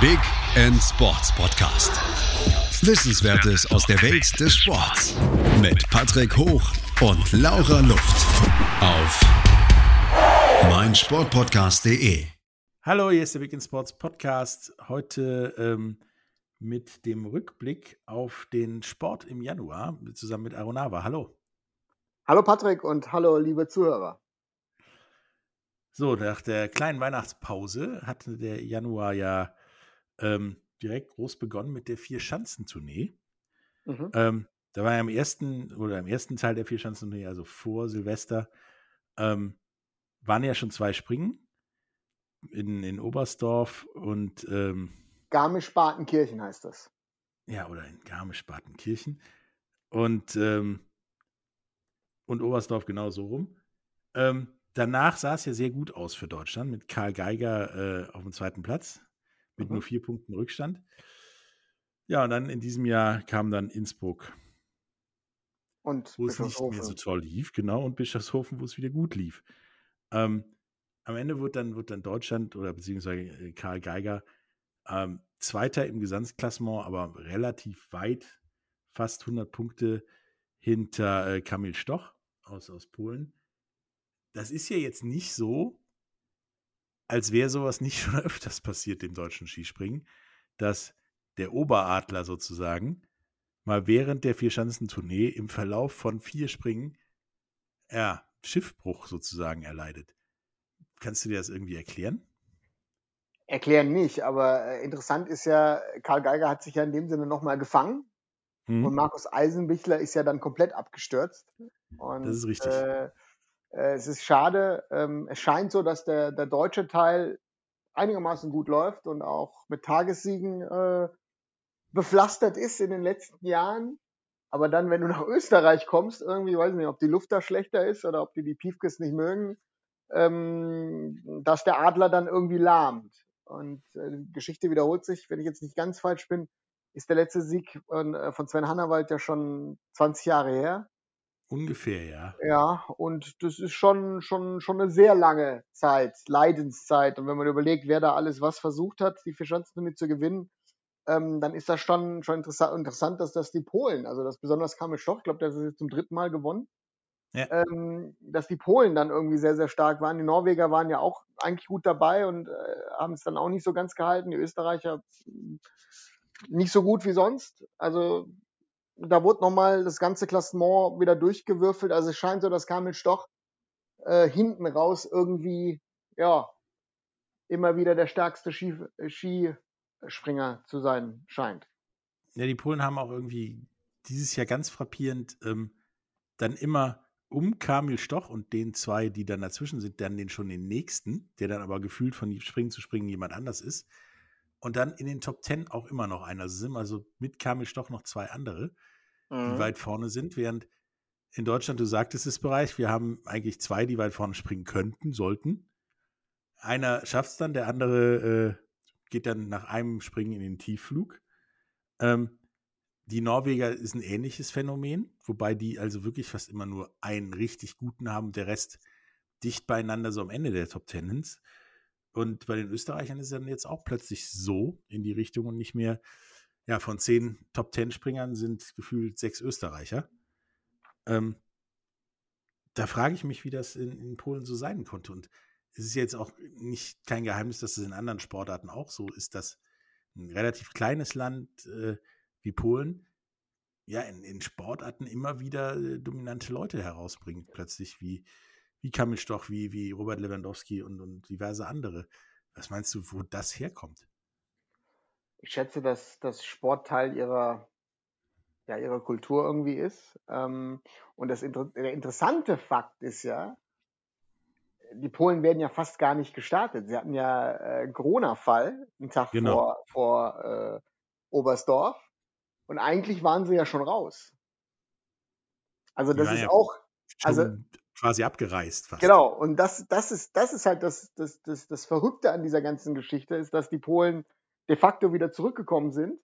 Big End Sports Podcast. Wissenswertes aus der Welt des Sports mit Patrick Hoch und Laura Luft auf meinsportpodcast.de. Hallo, hier ist der Big End Sports Podcast. Heute ähm, mit dem Rückblick auf den Sport im Januar zusammen mit Aronava. Hallo. Hallo Patrick und hallo liebe Zuhörer. So, nach der kleinen Weihnachtspause hatte der Januar ja ähm, direkt groß begonnen mit der Vier-Schanzentournee. Mhm. Ähm, da war ja im ersten oder im ersten Teil der Vier-Schanzentournee, also vor Silvester, ähm, waren ja schon zwei Springen in, in Oberstdorf und ähm, Garmisch-Partenkirchen heißt das. Ja, oder in Garmisch-Partenkirchen. Und ähm, und Oberstdorf genau so rum. Ähm, danach sah es ja sehr gut aus für Deutschland mit Karl Geiger äh, auf dem zweiten Platz mit mhm. nur vier Punkten Rückstand. Ja, und dann in diesem Jahr kam dann Innsbruck. Und wo es nicht mehr so toll lief, genau, und Bischofshofen, wo es wieder gut lief. Ähm, am Ende wird dann, wird dann Deutschland oder beziehungsweise äh, Karl Geiger ähm, Zweiter im Gesamtklassement, aber relativ weit, fast 100 Punkte hinter äh, Kamil Stoch aus, aus Polen. Das ist ja jetzt nicht so, als wäre sowas nicht schon öfters passiert im deutschen Skispringen, dass der Oberadler sozusagen mal während der Vierschanzentournee im Verlauf von vier Springen ja, Schiffbruch sozusagen erleidet. Kannst du dir das irgendwie erklären? Erklären nicht, aber äh, interessant ist ja, Karl Geiger hat sich ja in dem Sinne nochmal gefangen hm. und Markus Eisenbichler ist ja dann komplett abgestürzt. Und, das ist richtig. Äh, äh, es ist schade. Ähm, es scheint so, dass der, der deutsche Teil einigermaßen gut läuft und auch mit Tagessiegen äh, bepflastert ist in den letzten Jahren. Aber dann, wenn du nach Österreich kommst, irgendwie, weiß ich nicht, ob die Luft da schlechter ist oder ob die die Piefkes nicht mögen, ähm, dass der Adler dann irgendwie lahmt. Und äh, die Geschichte wiederholt sich, wenn ich jetzt nicht ganz falsch bin, ist der letzte Sieg von, äh, von Sven Hannawald ja schon 20 Jahre her. Ungefähr, ja. Ja, und das ist schon, schon, schon eine sehr lange Zeit, Leidenszeit. Und wenn man überlegt, wer da alles was versucht hat, die Vierschanzentournee zu gewinnen, ähm, dann ist das schon, schon interessant, interessant, dass das die Polen, also das besonders Kamil Stoch, ich glaube, der ist jetzt zum dritten Mal gewonnen, ja. ähm, dass die Polen dann irgendwie sehr, sehr stark waren. Die Norweger waren ja auch eigentlich gut dabei und äh, haben es dann auch nicht so ganz gehalten. Die Österreicher hm, nicht so gut wie sonst. Also da wurde nochmal das ganze Klassement wieder durchgewürfelt. Also es scheint so, dass Kamil Stoch äh, hinten raus irgendwie, ja, immer wieder der stärkste Ski, Skispringer zu sein scheint. Ja, die Polen haben auch irgendwie dieses Jahr ganz frappierend ähm, dann immer um Kamil Stoch und den zwei, die dann dazwischen sind, dann den schon den nächsten, der dann aber gefühlt von Springen zu Springen jemand anders ist. Und dann in den Top Ten auch immer noch einer. Also sind also mit Kamil Stoch noch zwei andere, mhm. die weit vorne sind, während in Deutschland, du sagtest es bereits, wir haben eigentlich zwei, die weit vorne springen könnten, sollten. Einer schafft es dann, der andere äh, geht dann nach einem Springen in den Tiefflug. Ähm, die Norweger ist ein ähnliches Phänomen, wobei die also wirklich fast immer nur einen richtig guten haben, der Rest dicht beieinander so am Ende der Top Tenens. Und bei den Österreichern ist es dann jetzt auch plötzlich so in die Richtung und nicht mehr, ja, von zehn Top Ten Springern sind gefühlt sechs Österreicher. Ähm, da frage ich mich, wie das in, in, Polen so sein konnte. Und es ist jetzt auch nicht kein Geheimnis, dass es in anderen Sportarten auch so ist, dass ein relativ kleines Land äh, wie Polen ja in, in Sportarten immer wieder äh, dominante Leute herausbringt, plötzlich wie wie Kamil Stoch, wie, wie Robert Lewandowski und, und diverse andere. Was meinst du, wo das herkommt? Ich schätze, dass das Sport Teil ihrer, ja, ihrer Kultur irgendwie ist. Ähm, und das, der interessante Fakt ist ja, die Polen werden ja fast gar nicht gestartet. Sie hatten ja äh, Corona-Fall einen Tag genau. vor, vor äh, Oberstdorf. Und eigentlich waren sie ja schon raus. Also das ist ja auch. Also, quasi abgereist. Fast. Genau, und das, das, ist, das ist halt das, das, das, das Verrückte an dieser ganzen Geschichte, ist, dass die Polen de facto wieder zurückgekommen sind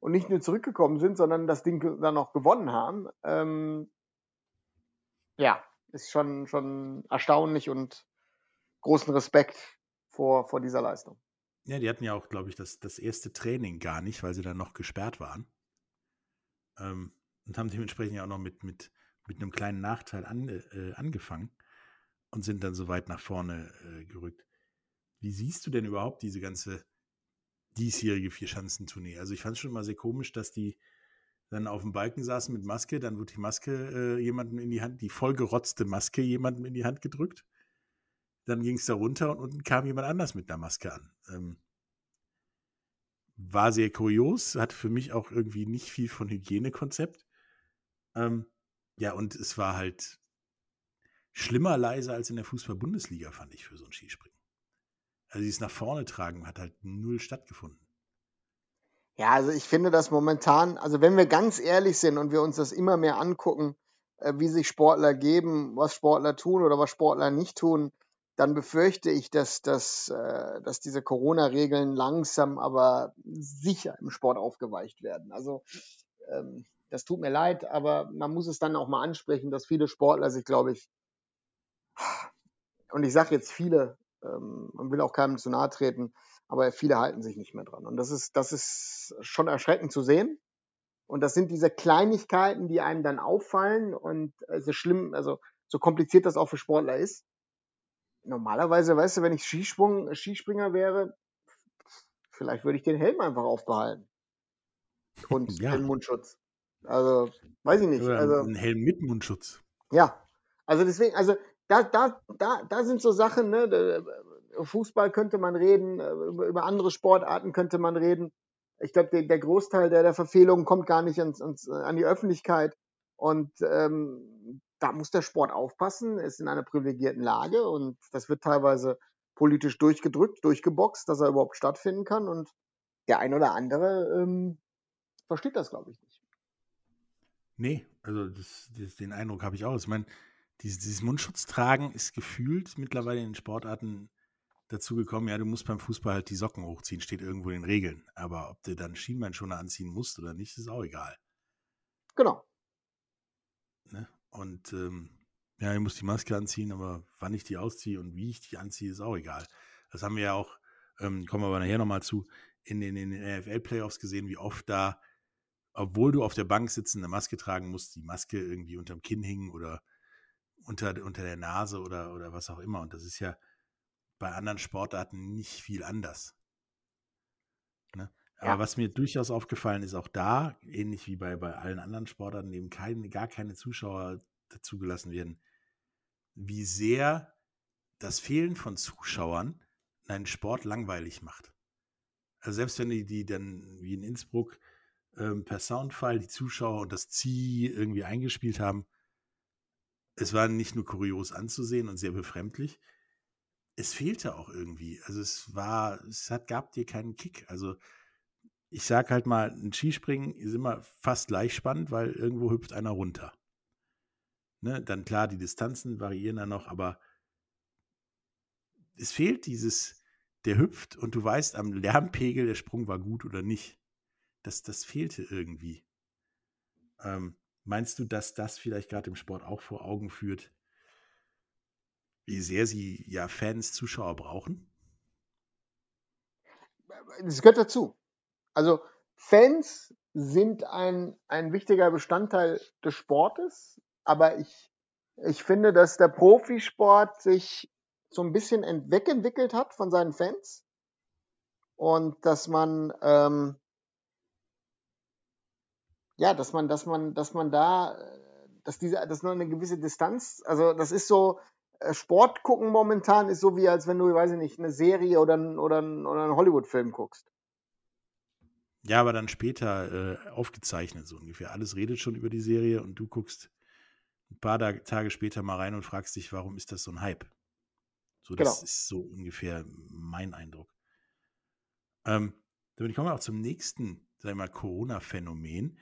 und nicht nur zurückgekommen sind, sondern das Ding dann auch gewonnen haben. Ähm, ja, ist schon, schon erstaunlich und großen Respekt vor, vor dieser Leistung. Ja, die hatten ja auch, glaube ich, das, das erste Training gar nicht, weil sie dann noch gesperrt waren. Ähm, und haben dementsprechend ja auch noch mit, mit, mit einem kleinen Nachteil an, äh, angefangen und sind dann so weit nach vorne äh, gerückt. Wie siehst du denn überhaupt diese ganze diesjährige Vierschanzentournee? Also ich fand es schon mal sehr komisch, dass die dann auf dem Balken saßen mit Maske, dann wurde die Maske äh, jemandem in die Hand, die vollgerotzte Maske jemandem in die Hand gedrückt. Dann ging es da runter und unten kam jemand anders mit einer Maske an. Ähm, war sehr kurios, hat für mich auch irgendwie nicht viel von Hygienekonzept. Ähm, ja, und es war halt schlimmer leise als in der Fußball-Bundesliga, fand ich, für so ein Skispringen. Also dieses nach vorne tragen hat halt null stattgefunden. Ja, also ich finde das momentan, also wenn wir ganz ehrlich sind und wir uns das immer mehr angucken, äh, wie sich Sportler geben, was Sportler tun oder was Sportler nicht tun, dann befürchte ich, dass, dass, äh, dass diese Corona-Regeln langsam aber sicher im Sport aufgeweicht werden. Also ähm, das tut mir leid, aber man muss es dann auch mal ansprechen, dass viele Sportler sich, glaube ich, und ich sage jetzt viele, ähm, man will auch keinem zu nahe treten, aber viele halten sich nicht mehr dran. Und das ist, das ist schon erschreckend zu sehen. Und das sind diese Kleinigkeiten, die einem dann auffallen und es ist schlimm, also so kompliziert das auch für Sportler ist normalerweise, weißt du, wenn ich Skisprung, Skispringer wäre, vielleicht würde ich den Helm einfach aufbehalten. Und ja. den Mundschutz. Also, weiß ich nicht. Oder also, ein Helm mit Mundschutz. Ja. Also deswegen, also da, da, da, da sind so Sachen, ne? Fußball könnte man reden, über, über andere Sportarten könnte man reden. Ich glaube, der, der, Großteil der, der Verfehlungen kommt gar nicht ans, ans, an die Öffentlichkeit. Und ähm, da muss der Sport aufpassen, ist in einer privilegierten Lage und das wird teilweise politisch durchgedrückt, durchgeboxt, dass er überhaupt stattfinden kann. Und der ein oder andere ähm, versteht das, glaube ich, nicht. Nee, also das, das, den Eindruck habe ich auch. Ich meine, dieses, dieses Mundschutz tragen ist gefühlt mittlerweile in den Sportarten dazu gekommen, ja, du musst beim Fußball halt die Socken hochziehen, steht irgendwo in den Regeln. Aber ob du dann Schienbeinschoner anziehen musst oder nicht, ist auch egal. Genau. Ne? Und ähm, ja, ich muss die Maske anziehen, aber wann ich die ausziehe und wie ich die anziehe, ist auch egal. Das haben wir ja auch, ähm, kommen wir aber nachher nochmal zu, in den, in den NFL-Playoffs gesehen, wie oft da, obwohl du auf der Bank sitzen, eine Maske tragen musst, die Maske irgendwie unterm Kinn hingen oder unter, unter der Nase oder, oder was auch immer. Und das ist ja bei anderen Sportarten nicht viel anders. Ne? Aber ja. was mir durchaus aufgefallen ist, auch da, ähnlich wie bei, bei allen anderen Sportarten, eben keine, gar keine Zuschauer dazugelassen werden, wie sehr das Fehlen von Zuschauern einen Sport langweilig macht. Also selbst wenn die, die dann wie in Innsbruck ähm, per Soundfile die Zuschauer und das Zieh irgendwie eingespielt haben, es war nicht nur kurios anzusehen und sehr befremdlich, es fehlte auch irgendwie. Also es war, es hat, gab dir keinen Kick. Also ich sag halt mal, ein Skispringen ist immer fast gleich spannend, weil irgendwo hüpft einer runter. Ne? Dann klar, die Distanzen variieren dann noch, aber es fehlt dieses, der hüpft und du weißt am Lärmpegel, der Sprung war gut oder nicht. Das, das fehlte irgendwie. Ähm, meinst du, dass das vielleicht gerade im Sport auch vor Augen führt, wie sehr sie ja Fans, Zuschauer brauchen? Es gehört dazu. Also Fans sind ein, ein wichtiger Bestandteil des Sportes, aber ich, ich finde, dass der Profisport sich so ein bisschen wegentwickelt hat von seinen Fans und dass man ähm, ja, dass man, dass man, dass man da, dass diese, dass nur eine gewisse Distanz, also das ist so, äh, Sport gucken momentan ist so wie als wenn du, weiß ich nicht, eine Serie oder, oder, oder einen Hollywood-Film guckst. Ja, aber dann später äh, aufgezeichnet, so ungefähr. Alles redet schon über die Serie und du guckst ein paar Tage später mal rein und fragst dich, warum ist das so ein Hype? So, das genau. ist so ungefähr mein Eindruck. Ähm, damit kommen wir auch zum nächsten, sagen wir mal, Corona-Phänomen,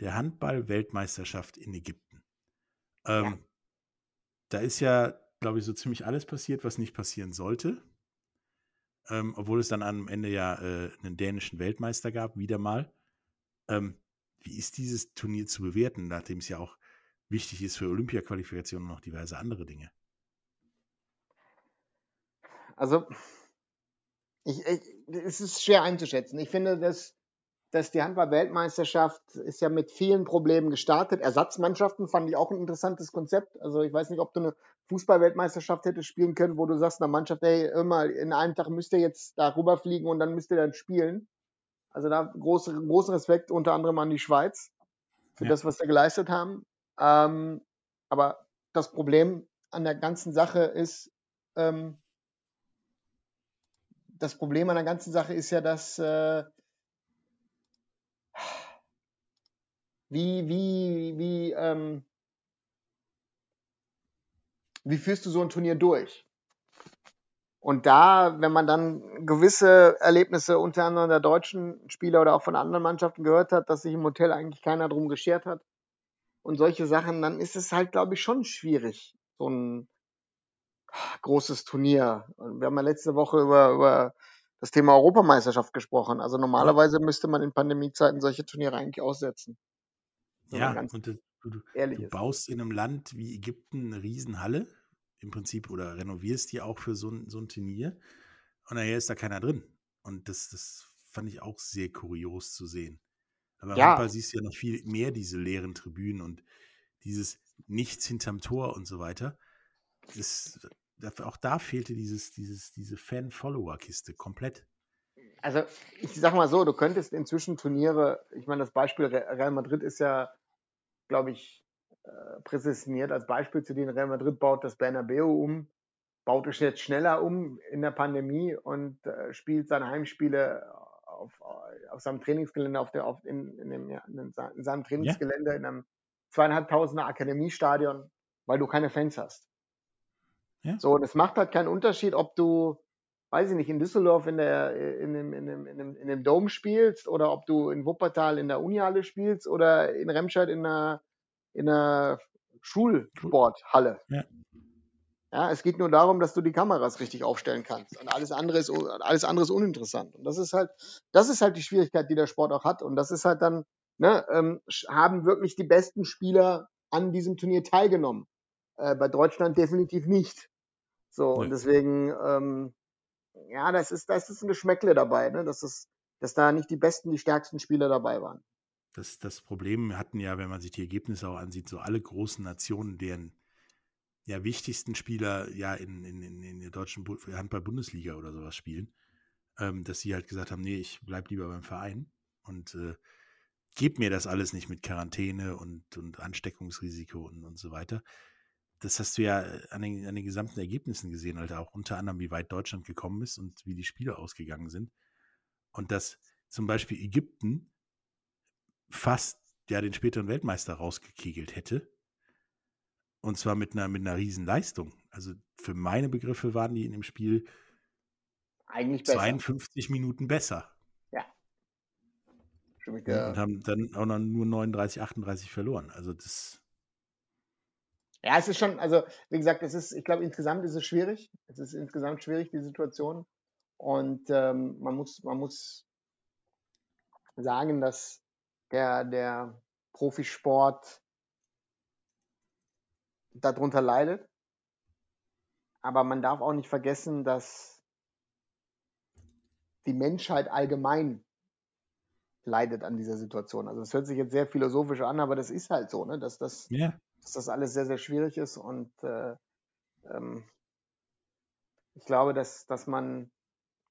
der Handball-Weltmeisterschaft in Ägypten. Ähm, ja. Da ist ja, glaube ich, so ziemlich alles passiert, was nicht passieren sollte ähm, obwohl es dann am Ende ja äh, einen dänischen Weltmeister gab, wieder mal. Ähm, wie ist dieses Turnier zu bewerten, nachdem es ja auch wichtig ist für Olympia-Qualifikationen und noch diverse andere Dinge? Also, Ich, ich, es ist schwer einzuschätzen. Ich finde, dass, dass die Handball-Weltmeisterschaft ist ja mit vielen Problemen gestartet. Ersatzmannschaften fand ich auch ein interessantes Konzept. Also ich weiß nicht, ob du eine Fußball-Weltmeisterschaft hättest spielen können, wo du sagst, einer Mannschaft, hey, immer in einem Tag müsst ihr jetzt da rüberfliegen und dann müsst ihr dann spielen. Also da große, großen Respekt unter anderem an die Schweiz für Ja. das, was sie geleistet haben. Ähm, aber das Problem an der ganzen Sache ist, ähm, das Problem an der ganzen Sache ist ja, dass äh, wie, wie, wie, ähm, wie führst du so ein Turnier durch? Und da, wenn man dann gewisse Erlebnisse unter anderem der deutschen Spieler oder auch von anderen Mannschaften gehört hat, dass sich im Hotel eigentlich keiner drum geschert hat und solche Sachen, dann ist es halt, glaube ich, schon schwierig, so ein großes Turnier. Und wir haben ja letzte Woche über, über das Thema Europameisterschaft gesprochen. Also normalerweise müsste man in Pandemiezeiten solche Turniere eigentlich aussetzen. Ja, und du, du, du ist. baust in einem Land wie Ägypten eine Riesenhalle im Prinzip oder renovierst die auch für so ein, so ein Turnier und nachher ist da keiner drin. Und das, das fand ich auch sehr kurios zu sehen. Aber Ja. Handball siehst du ja noch viel mehr diese leeren Tribünen und dieses Nichts hinterm Tor und so weiter. Das, da- auch da fehlte dieses, dieses, diese Fan-Follower-Kiste komplett. Also ich sag mal so, du könntest inzwischen Turniere, ich meine, das Beispiel Re- Real Madrid ist ja, glaube ich, äh, präsentiert als Beispiel zu denen Real Madrid baut das Bernabeu um, baut es jetzt schneller um in der Pandemie und äh, spielt seine Heimspiele auf, auf seinem Trainingsgelände, auf der, auf, in, in, dem, ja, in, seinem Trainingsgelände, in einem zweieinhalbtausender Akademiestadion, weil du keine Fans hast. Ja. So, und es macht halt keinen Unterschied, ob du, weiß ich nicht, in Düsseldorf in, der, in, dem, in, dem, in, dem, in dem Dome spielst oder ob du in Wuppertal in der Unihalle spielst oder in Remscheid in einer, in einer Schulsporthalle. Ja. Ja, es geht nur darum, dass du die Kameras richtig aufstellen kannst. Und alles andere ist, alles andere ist uninteressant. Und das ist halt, das ist halt die Schwierigkeit, die der Sport auch hat. Und das ist halt dann, ne, ähm, haben wirklich die besten Spieler an diesem Turnier teilgenommen. Äh, bei Deutschland definitiv nicht. So, und deswegen, ähm, ja, das ist, das ist ein Geschmäckle dabei, ne? Dass es, dass da nicht die besten, die stärksten Spieler dabei waren. Das, das Problem hatten ja, wenn man sich die Ergebnisse auch ansieht, so alle großen Nationen, deren ja, wichtigsten Spieler ja in, in, in, der deutschen Bu- Handball-Bundesliga oder sowas spielen, ähm, dass sie halt gesagt haben, nee, ich bleib lieber beim Verein und äh, gib mir das alles nicht mit Quarantäne und, und Ansteckungsrisiko und, und so weiter. Das hast du ja an den, an den gesamten Ergebnissen gesehen, halt auch unter anderem, wie weit Deutschland gekommen ist und wie die Spiele ausgegangen sind. Und dass zum Beispiel Ägypten fast ja den späteren Weltmeister rausgekegelt hätte. Und zwar mit einer, mit einer riesen Leistung. Also für meine Begriffe waren die in dem Spiel Eigentlich besser. 52 Minuten besser. Stimme ich Ja. dir- Und haben dann auch noch nur 39, 38 verloren. Also das, Ja, es ist schon, also wie gesagt, es ist, ich glaube, insgesamt ist es schwierig. Es ist insgesamt schwierig, die Situation. Und ähm, man muss, man muss sagen, dass der, der Profisport darunter leidet. Aber man darf auch nicht vergessen, dass die Menschheit allgemein leidet an dieser Situation. Also es hört sich jetzt sehr philosophisch an, aber das ist halt so, ne? dass das ja, dass das alles sehr, sehr schwierig ist und äh, ähm, ich glaube, dass, dass man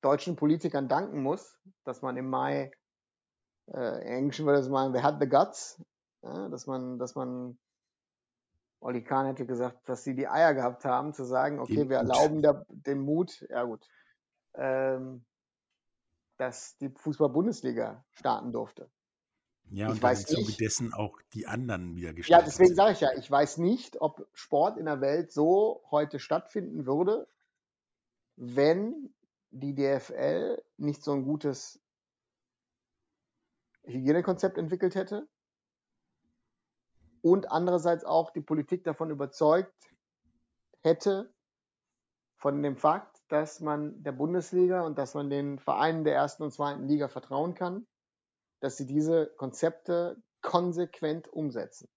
deutschen Politikern danken muss, dass man im Mai, äh, im Englischen würde es mal, they had the guts, ja, dass man, dass man, Oli Kahn hätte gesagt, dass sie die Eier gehabt haben, zu sagen, okay, Den wir Mut. erlauben der, den Mut, ja gut, ähm, dass die Fußball-Bundesliga starten durfte. Ja Ich und dann im weiß Zuge dessen auch die anderen wieder Ja, gestartet deswegen sind. sage ich ja, ich weiß nicht, ob Sport in der Welt so heute stattfinden würde, wenn die DFL nicht so ein gutes Hygienekonzept entwickelt hätte und andererseits auch die Politik davon überzeugt hätte, von dem Fakt, dass man der Bundesliga und dass man den Vereinen der ersten und zweiten Liga vertrauen kann, dass sie diese Konzepte konsequent umsetzen.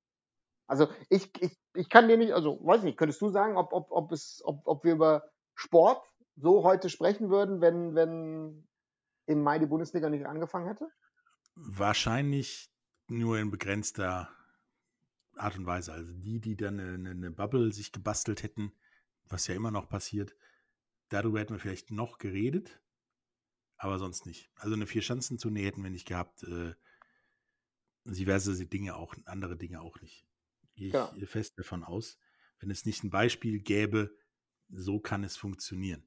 Also ich, ich, ich kann dir nicht, also weiß nicht, könntest du sagen, ob, ob, ob, es, ob, ob wir über Sport so heute sprechen würden, wenn, wenn im Mai die Bundesliga nicht angefangen hätte? Wahrscheinlich nur in begrenzter Art und Weise. Also die, die dann eine, eine Bubble sich gebastelt hätten, was ja immer noch passiert, darüber hätten wir vielleicht noch geredet, aber sonst nicht. Also eine Vier-Schanzentournee hätten wir nicht gehabt. Äh, diverse Dinge auch, andere Dinge auch nicht. Gehe ich ja. fest davon aus. Wenn es nicht ein Beispiel gäbe, so kann es funktionieren.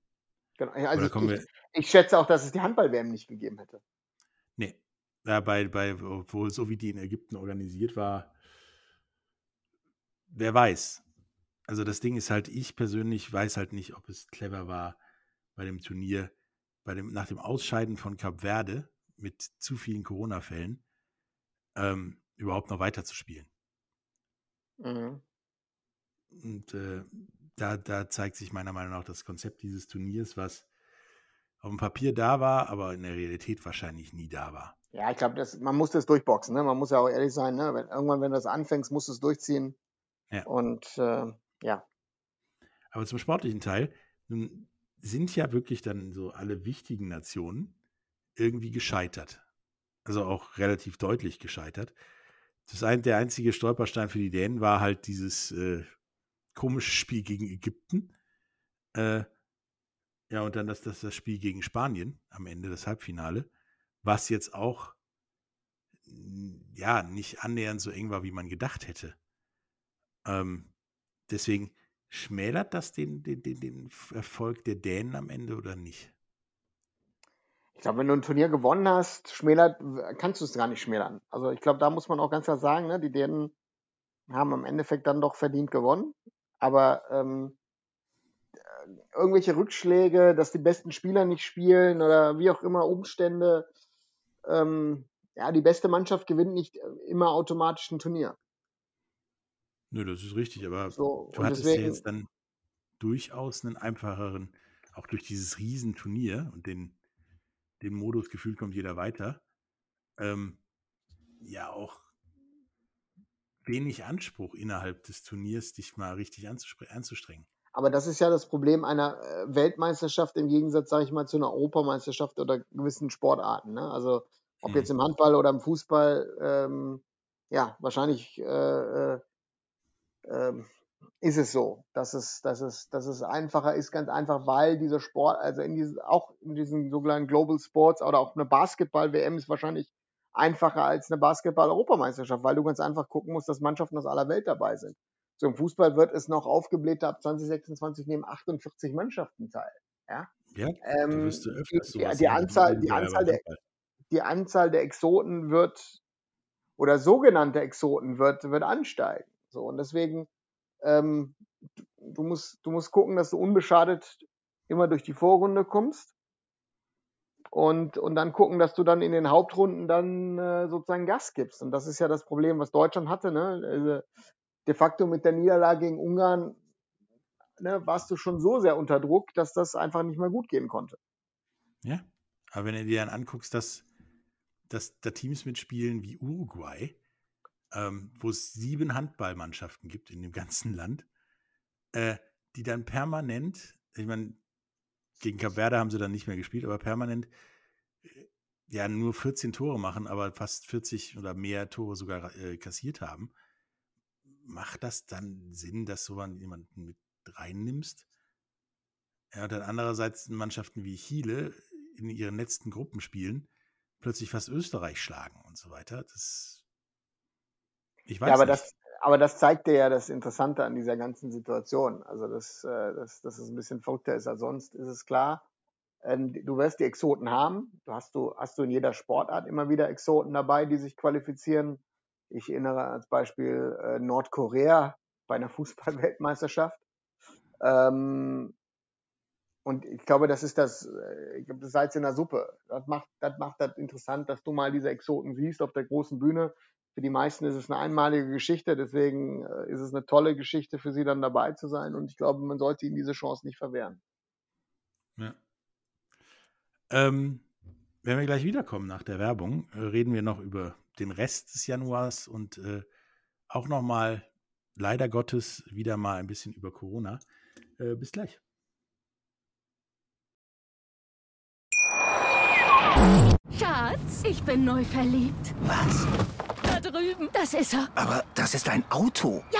Genau. Also ich, ich, ich, schätze auch, dass es die Handball-WM nicht gegeben hätte. Nee. Ja, bei, bei, obwohl so wie die in Ägypten organisiert war, wer weiß. Also das Ding ist halt, ich persönlich weiß halt nicht, ob es clever war bei dem Turnier, bei dem, nach dem Ausscheiden von Cap Verde mit zu vielen Corona-Fällen, ähm, überhaupt noch weiter zu spielen. Mhm. Und äh, da, da zeigt sich meiner Meinung nach das Konzept dieses Turniers, was auf dem Papier da war, aber in der Realität wahrscheinlich nie da war. Ja, ich glaube, man muss das durchboxen. Ne? Man muss ja auch ehrlich sein. Ne? Wenn, irgendwann, wenn du das anfängst, musst du es durchziehen. Ja. Und äh, ja. Aber zum sportlichen Teil, nun sind ja wirklich dann so alle wichtigen Nationen irgendwie gescheitert. Also auch relativ deutlich gescheitert. Das ein, der einzige Stolperstein für die Dänen war halt dieses äh, komische Spiel gegen Ägypten. Äh, ja, und dann das, das, das Spiel gegen Spanien am Ende, das Halbfinale, was jetzt auch ja nicht annähernd so eng war, wie man gedacht hätte. Ähm, deswegen schmälert das den, den, den, den Erfolg der Dänen am Ende oder nicht? Ich glaube, wenn du ein Turnier gewonnen hast, schmälert, kannst du es gar nicht schmälern. Also ich glaube, da muss man auch ganz klar sagen, ne, die Dänen haben im Endeffekt dann doch verdient gewonnen. Aber ähm, irgendwelche Rückschläge, dass die besten Spieler nicht spielen oder wie auch immer Umstände, ähm, ja, die beste Mannschaft gewinnt nicht immer automatisch ein Turnier. Nö, das ist richtig, aber so, du hattest deswegen, ja jetzt dann durchaus einen einfacheren, auch durch dieses Riesenturnier und den, den Modus gefühlt kommt jeder weiter, ähm, ja auch wenig Anspruch innerhalb des Turniers, dich mal richtig anzustrengen. Aber das ist ja das Problem einer äh, Weltmeisterschaft im Gegensatz, sage ich mal, zu einer Europameisterschaft oder gewissen Sportarten. Ne? Also ob hm. jetzt im Handball oder im Fußball, ähm, ja, wahrscheinlich äh, äh, ähm, ist es so, dass es, dass, es, dass es einfacher ist, ganz einfach, weil dieser Sport, also in diesen, auch in diesen sogenannten Global Sports oder auch eine Basketball-WM ist wahrscheinlich einfacher als eine Basketball-Europameisterschaft, weil du ganz einfach gucken musst, dass Mannschaften aus aller Welt dabei sind. So im Fußball wird es noch aufgebläht, ab 2026 nehmen 48 Mannschaften teil. Ja, ja ähm, die, die, die, Anzahl, die, Anzahl der, die Anzahl der Exoten wird oder sogenannte Exoten wird, wird ansteigen. So, und deswegen, ähm, du, musst, du musst gucken, dass du unbeschadet immer durch die Vorrunde kommst und, und dann gucken, dass du dann in den Hauptrunden dann äh, sozusagen Gas gibst. Und das ist ja das Problem, was Deutschland hatte. Ne? Also de facto mit der Niederlage gegen Ungarn ne, warst du schon so sehr unter Druck, dass das einfach nicht mehr gut gehen konnte. Ja, aber wenn du dir dann anguckst, dass, dass da Teams mitspielen wie Uruguay, ähm, wo es sieben Handballmannschaften gibt in dem ganzen Land, äh, die dann permanent, ich meine, gegen Cap Verde haben sie dann nicht mehr gespielt, aber permanent äh, ja nur 14 Tore machen, aber fast 40 oder mehr Tore sogar äh, kassiert haben. Macht das dann Sinn, dass du jemanden mit reinnimmst? Ja, und dann andererseits Mannschaften wie Chile in ihren letzten Gruppenspielen plötzlich fast Österreich schlagen und so weiter. Das ich weiß ja, aber nicht. das aber das zeigt dir ja das Interessante an dieser ganzen Situation. Also, dass, äh, dass, dass es ein bisschen verrückter ist als sonst, ist es klar. Ähm, du wirst die Exoten haben. Du hast, du hast du in jeder Sportart immer wieder Exoten dabei, die sich qualifizieren. Ich erinnere als Beispiel äh, Nordkorea bei einer Fußballweltmeisterschaft. Ähm, und ich glaube, das ist das, äh, ich glaube, das Salz in der Suppe. Das macht, das macht das interessant, dass du mal diese Exoten siehst auf der großen Bühne. Für die meisten ist es eine einmalige Geschichte, deswegen äh, ist es eine tolle Geschichte für sie dann dabei zu sein und ich glaube, man sollte ihnen diese Chance nicht verwehren. Ja. Ähm, wenn wir gleich wiederkommen nach der Werbung, äh, reden wir noch über den Rest des Januars und äh, auch nochmal, leider Gottes, wieder mal ein bisschen über Corona. Äh, bis gleich. Schatz, ich bin neu verliebt. Was? Drüben. Das ist er. Aber das ist ein Auto. Ja,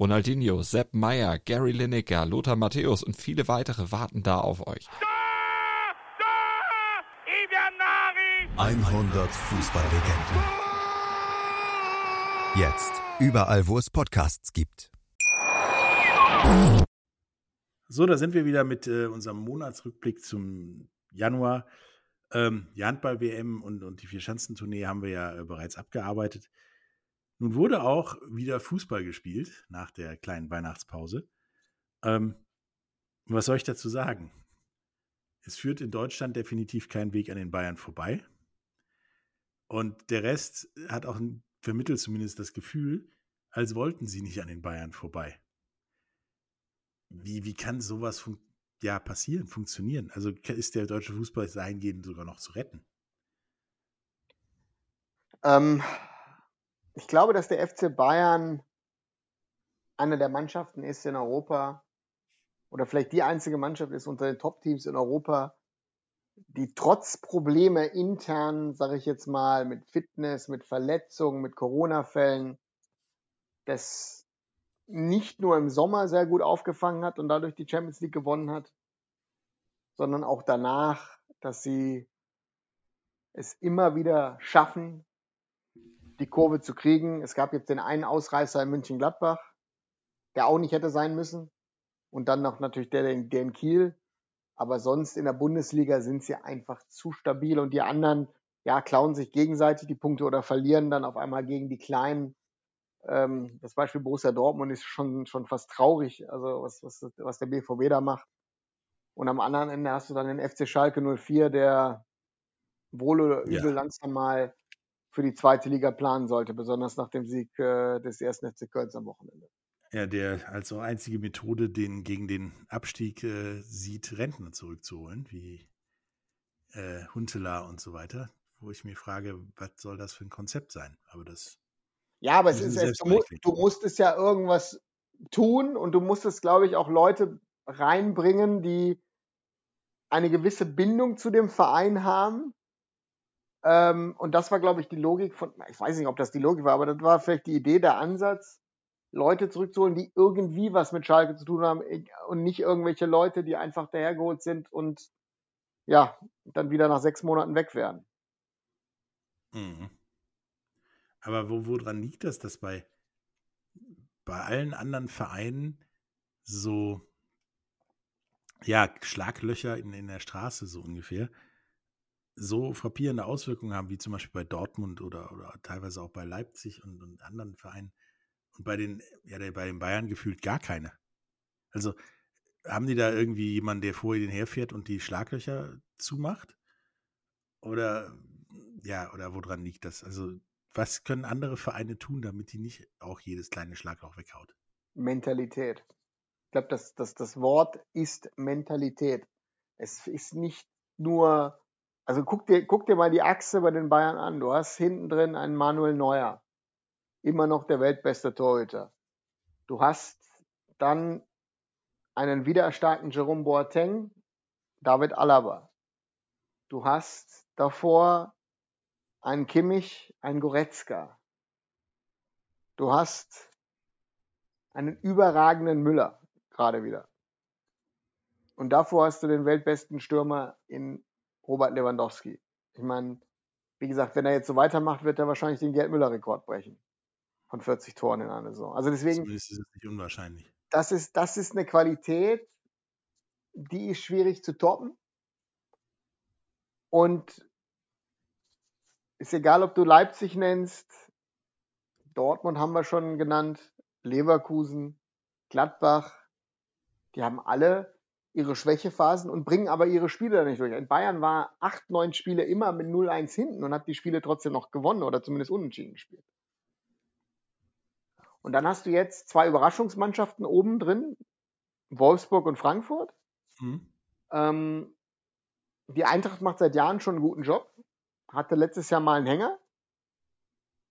Ronaldinho, Sepp Meyer, Gary Lineker, Lothar Matthäus und viele weitere warten da auf euch. 100 Fußballlegenden. Jetzt überall, wo es Podcasts gibt. So, da sind wir wieder mit äh, unserem Monatsrückblick zum Januar. Ähm, die Handball-WM und, und die Vierschanzentournee haben wir ja äh, bereits abgearbeitet. Nun wurde auch wieder Fußball gespielt nach der kleinen Weihnachtspause. Ähm, was soll ich dazu sagen? Es führt in Deutschland definitiv kein Weg an den Bayern vorbei. Und der Rest hat auch vermittelt zumindest das Gefühl, als wollten sie nicht an den Bayern vorbei. Wie, wie kann sowas ja, passieren, funktionieren? Also ist der deutsche Fußball dahingehend sogar noch zu retten? Ähm, ich glaube, dass der FC Bayern eine der Mannschaften ist in Europa oder vielleicht die einzige Mannschaft ist unter den Top-Teams in Europa, die trotz Probleme intern, sage ich jetzt mal, mit Fitness, mit Verletzungen, mit Corona-Fällen, das nicht nur im Sommer sehr gut aufgefangen hat und dadurch die Champions League gewonnen hat, sondern auch danach, dass sie es immer wieder schaffen, die Kurve zu kriegen. Es gab jetzt den einen Ausreißer in München-Gladbach, der auch nicht hätte sein müssen. Und dann noch natürlich der, der in Kiel. Aber sonst in der Bundesliga sind sie einfach zu stabil und die anderen, ja, klauen sich gegenseitig die Punkte oder verlieren dann auf einmal gegen die Kleinen. Ähm, das Beispiel Borussia Dortmund ist schon, schon fast traurig, also was, was, was der BVB da macht. Und am anderen Ende hast du dann den FC Schalke 04, der wohl oder übel ja. langsam mal für die zweite Liga planen sollte, besonders nach dem Sieg äh, des ersten FC Köln am Wochenende. Ja, der als einzige Methode den gegen den Abstieg äh, sieht, Rentner zurückzuholen, wie äh, Huntela und so weiter, wo ich mir frage, was soll das für ein Konzept sein? Aber das. Ja, aber es ist, es, du, du musst es ja irgendwas tun und du musst es, glaube ich, auch Leute reinbringen, die eine gewisse Bindung zu dem Verein haben. Ähm, und das war, glaube ich, die Logik von, ich weiß nicht, ob das die Logik war, aber das war vielleicht die Idee, der Ansatz, Leute zurückzuholen, die irgendwie was mit Schalke zu tun haben und nicht irgendwelche Leute, die einfach dahergeholt sind und ja, dann wieder nach sechs Monaten weg werden. Mhm. Aber wo, woran liegt das, dass bei, bei allen anderen Vereinen so ja, Schlaglöcher in, in der Straße so ungefähr so frappierende Auswirkungen haben, wie zum Beispiel bei Dortmund oder, oder teilweise auch bei Leipzig und, und anderen Vereinen, und bei den, ja, bei den Bayern gefühlt gar keine. Also haben die da irgendwie jemanden, der vor ihnen herfährt und die Schlaglöcher zumacht? Oder ja, oder woran liegt das? Also, was können andere Vereine tun, damit die nicht auch jedes kleine Schlagloch weghaut? Mentalität. Ich glaube, das, das, das Wort ist Mentalität. Es ist nicht nur, also guck dir, guck dir mal die Achse bei den Bayern an. Du hast hinten drin einen Manuel Neuer immer noch der weltbeste Torhüter. Du hast dann einen wiedererstarkten Jerome Boateng, David Alaba. Du hast davor einen Kimmich, einen Goretzka. Du hast einen überragenden Müller gerade wieder. Und davor hast du den weltbesten Stürmer in Robert Lewandowski. Ich meine, wie gesagt, wenn er jetzt so weitermacht, wird er wahrscheinlich den Gerd Müller-Rekord brechen von 40 Toren in einer Saison. Also deswegen. Zumindest ist es nicht unwahrscheinlich. Das ist, das ist eine Qualität, die ist schwierig zu toppen. Und ist egal, ob du Leipzig nennst, Dortmund haben wir schon genannt, Leverkusen, Gladbach, die haben alle ihre Schwächephasen und bringen aber ihre Spiele da nicht durch. In Bayern war acht, neun Spiele immer mit 0-1 hinten und hat die Spiele trotzdem noch gewonnen oder zumindest unentschieden gespielt. Und dann hast du jetzt zwei Überraschungsmannschaften oben drin, Wolfsburg und Frankfurt. Mhm. Ähm, die Eintracht macht seit Jahren schon einen guten Job, hatte letztes Jahr mal einen Hänger,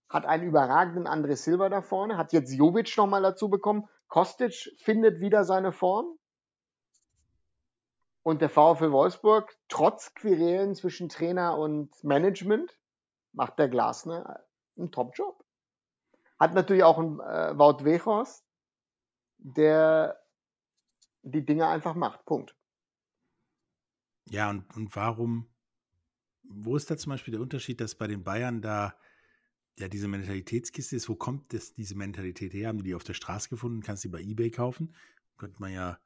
hat einen überragenden André Silva da vorne, hat jetzt Jovic nochmal dazu bekommen. Kostic findet wieder seine Form. Und der VfL Wolfsburg, trotz Querelen zwischen Trainer und Management, macht der Glasner einen Top-Job. Hat natürlich auch einen äh, Wout Weghorst, der die Dinge einfach macht. Punkt. Ja, und, und warum, wo ist da zum Beispiel der Unterschied, dass bei den Bayern da ja diese Mentalitätskiste ist? Wo kommt das, diese Mentalität her? Haben die die auf der Straße gefunden? Kannst du die bei Ebay kaufen? Könnte man ja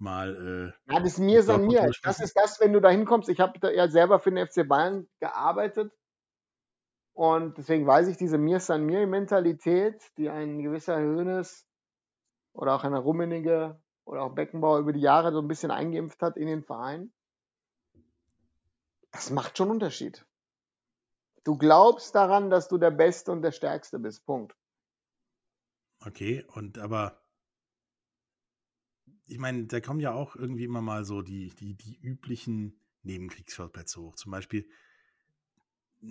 mal. Äh, ja, das ist mir so mir. Das ist das, wenn du da hinkommst. Ich habe ja selber für den FC Bayern gearbeitet. Und deswegen weiß ich diese Mir San Mir Mentalität, die ein gewisser Hönes oder auch eine Rummenige oder auch Beckenbauer über die Jahre so ein bisschen eingeimpft hat in den Verein. Das macht schon Unterschied. Du glaubst daran, dass du der Beste und der Stärkste bist. Punkt. Okay, und aber ich meine, da kommen ja auch irgendwie immer mal so die, die, die üblichen Nebenkriegsschauplätze hoch. Zum Beispiel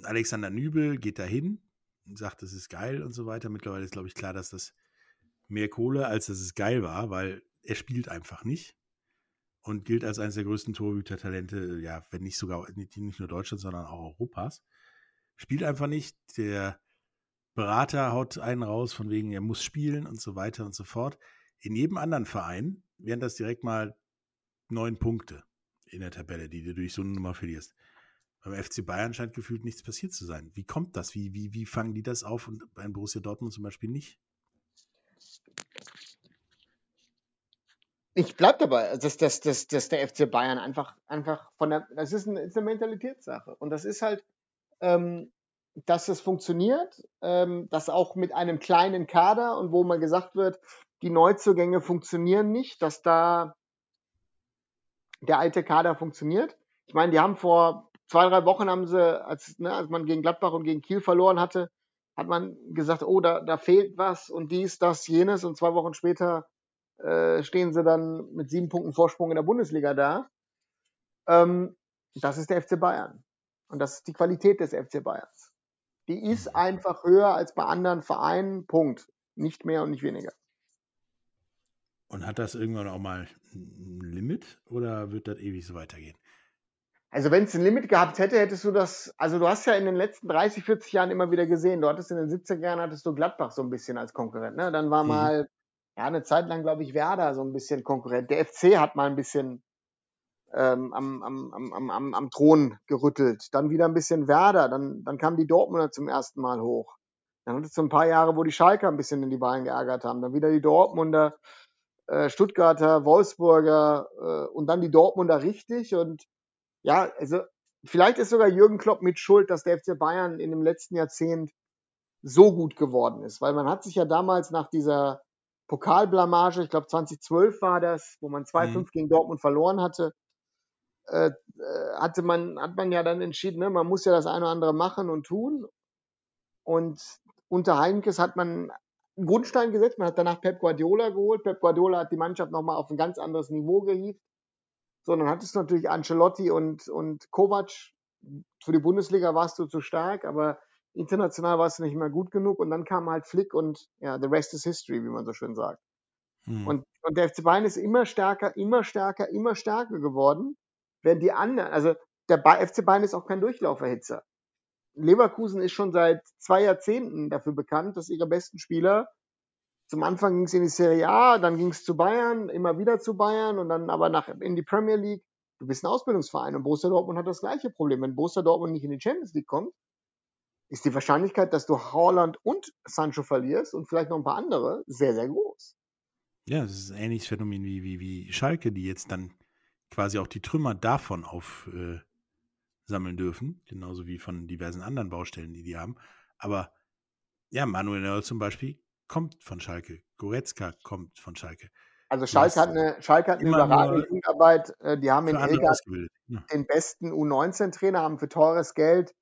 Alexander Nübel geht dahin und sagt, das ist geil und so weiter. Mittlerweile ist, glaube ich, klar, dass das mehr Kohle, als dass es geil war, weil er spielt einfach nicht und gilt als eines der größten Torhüter-Talente, ja, wenn nicht sogar nicht, nur Deutschlands, sondern auch Europas. Spielt einfach nicht. Der Berater haut einen raus, von wegen, er muss spielen und so weiter und so fort. In jedem anderen Verein wären das direkt mal neun Punkte in der Tabelle, die du durch so eine Nummer verlierst. Beim FC Bayern scheint gefühlt nichts passiert zu sein. Wie kommt das? Wie, wie, wie fangen die das auf und beim Borussia Dortmund zum Beispiel nicht? Ich bleibe dabei, dass, dass, dass, dass der FC Bayern einfach, einfach von der, das ist, ein, ist eine Mentalitätssache. Und das ist halt, ähm, dass es funktioniert, ähm, dass auch mit einem kleinen Kader und wo mal gesagt wird, die Neuzugänge funktionieren nicht, dass da der alte Kader funktioniert. Ich meine, die haben vor zwei, drei Wochen haben sie, als, ne, als man gegen Gladbach und gegen Kiel verloren hatte, hat man gesagt, oh, da, da fehlt was und dies, das, jenes. Und zwei Wochen später äh, stehen sie dann mit sieben Punkten Vorsprung in der Bundesliga da. Ähm, das ist der FC Bayern. Und das ist die Qualität des FC Bayerns. Die ist einfach höher als bei anderen Vereinen. Punkt. Nicht mehr und nicht weniger. Und hat das irgendwann auch mal ein Limit oder wird das ewig so weitergehen? Also wenn es ein Limit gehabt hätte, hättest du das, also du hast ja in den letzten 30, 40 Jahren immer wieder gesehen, du hattest in den 70er Jahren hattest du Gladbach so ein bisschen als Konkurrent, ne? Dann war mhm. mal, ja, eine Zeit lang, glaube ich, Werder so ein bisschen Konkurrent. Der FC hat mal ein bisschen ähm, am, am, am, am, am Thron gerüttelt. Dann wieder ein bisschen Werder, dann, dann kamen die Dortmunder zum ersten Mal hoch. Dann hattest du ein paar Jahre, wo die Schalker ein bisschen in die Beine geärgert haben. Dann wieder die Dortmunder, Stuttgarter, Wolfsburger äh, und dann die Dortmunder richtig. Und ja, also vielleicht ist sogar Jürgen Klopp mit Schuld, dass der FC Bayern in dem letzten Jahrzehnt so gut geworden ist. Weil man hat sich ja damals nach dieser Pokalblamage, ich glaube 2012 war das, wo man 2-5 mhm. gegen Dortmund verloren hatte, äh, äh, hatte man, hat man ja dann entschieden, ne, man muss ja das eine oder andere machen und tun. Und unter Heinkes hat man einen Grundstein gesetzt. Man hat danach Pep Guardiola geholt. Pep Guardiola hat die Mannschaft nochmal auf ein ganz anderes Niveau gehievt. So, dann hattest du natürlich Ancelotti und, und Kovac. Für die Bundesliga warst du zu stark, aber international warst du nicht mehr gut genug. Und dann kam halt Flick und ja, the rest is history, wie man so schön sagt. Hm. Und, und der FC Bayern ist immer stärker, immer stärker, immer stärker geworden. Während die anderen, also der FC Bayern ist auch kein Durchlauferhitzer. Leverkusen ist schon seit zwei Jahrzehnten dafür bekannt, dass ihre besten Spieler zum Anfang ging es in die Serie A, dann ging es zu Bayern, immer wieder zu Bayern und dann aber nach, in die Premier League. Du bist ein Ausbildungsverein und Borussia Dortmund hat das gleiche Problem. Wenn Borussia Dortmund nicht in die Champions League kommt, ist die Wahrscheinlichkeit, dass du Haaland und Sancho verlierst und vielleicht noch ein paar andere sehr, sehr groß. Ja, das ist ein ähnliches Phänomen wie, wie, wie Schalke, die jetzt dann quasi auch die Trümmer davon auf, äh, sammeln dürfen, genauso wie von diversen anderen Baustellen, die die haben. Aber ja, Manuel Neuer zum Beispiel kommt von Schalke, Goretzka kommt von Schalke. Also Schalke hat eine, Schalke hat eine überragende Jugendarbeit. Äh, Die haben in ausgebildet. Ja. den besten U19-Trainer, haben für teures Geld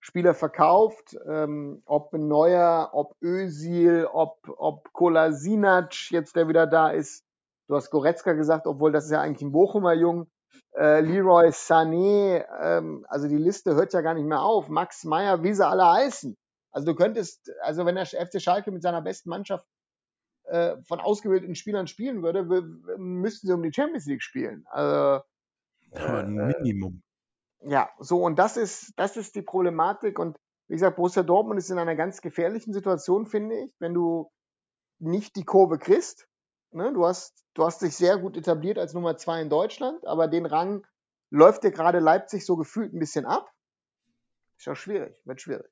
Spieler verkauft. Ähm, ob Neuer, ob Özil, ob, ob Kolasinac jetzt, der wieder da ist. Du hast Goretzka gesagt, obwohl das ist ja eigentlich ein Bochumer Jung. Äh, Leroy Sané, ähm, also die Liste hört ja gar nicht mehr auf. Max Meyer, wie sie alle heißen. Also du könntest, also wenn der FC Schalke mit seiner besten Mannschaft äh, von ausgebildeten Spielern spielen würde, müssten sie um die Champions League spielen. Also, äh, Minimum. ja, so und das ist, das ist die Problematik. Und wie gesagt, Borussia Dortmund ist in einer ganz gefährlichen Situation, finde ich, wenn du nicht die Kurve kriegst. Ne? Du, hast, du hast dich sehr gut etabliert als Nummer zwei in Deutschland, aber den Rang läuft dir gerade Leipzig so gefühlt ein bisschen ab. Ist ja schwierig, wird schwierig.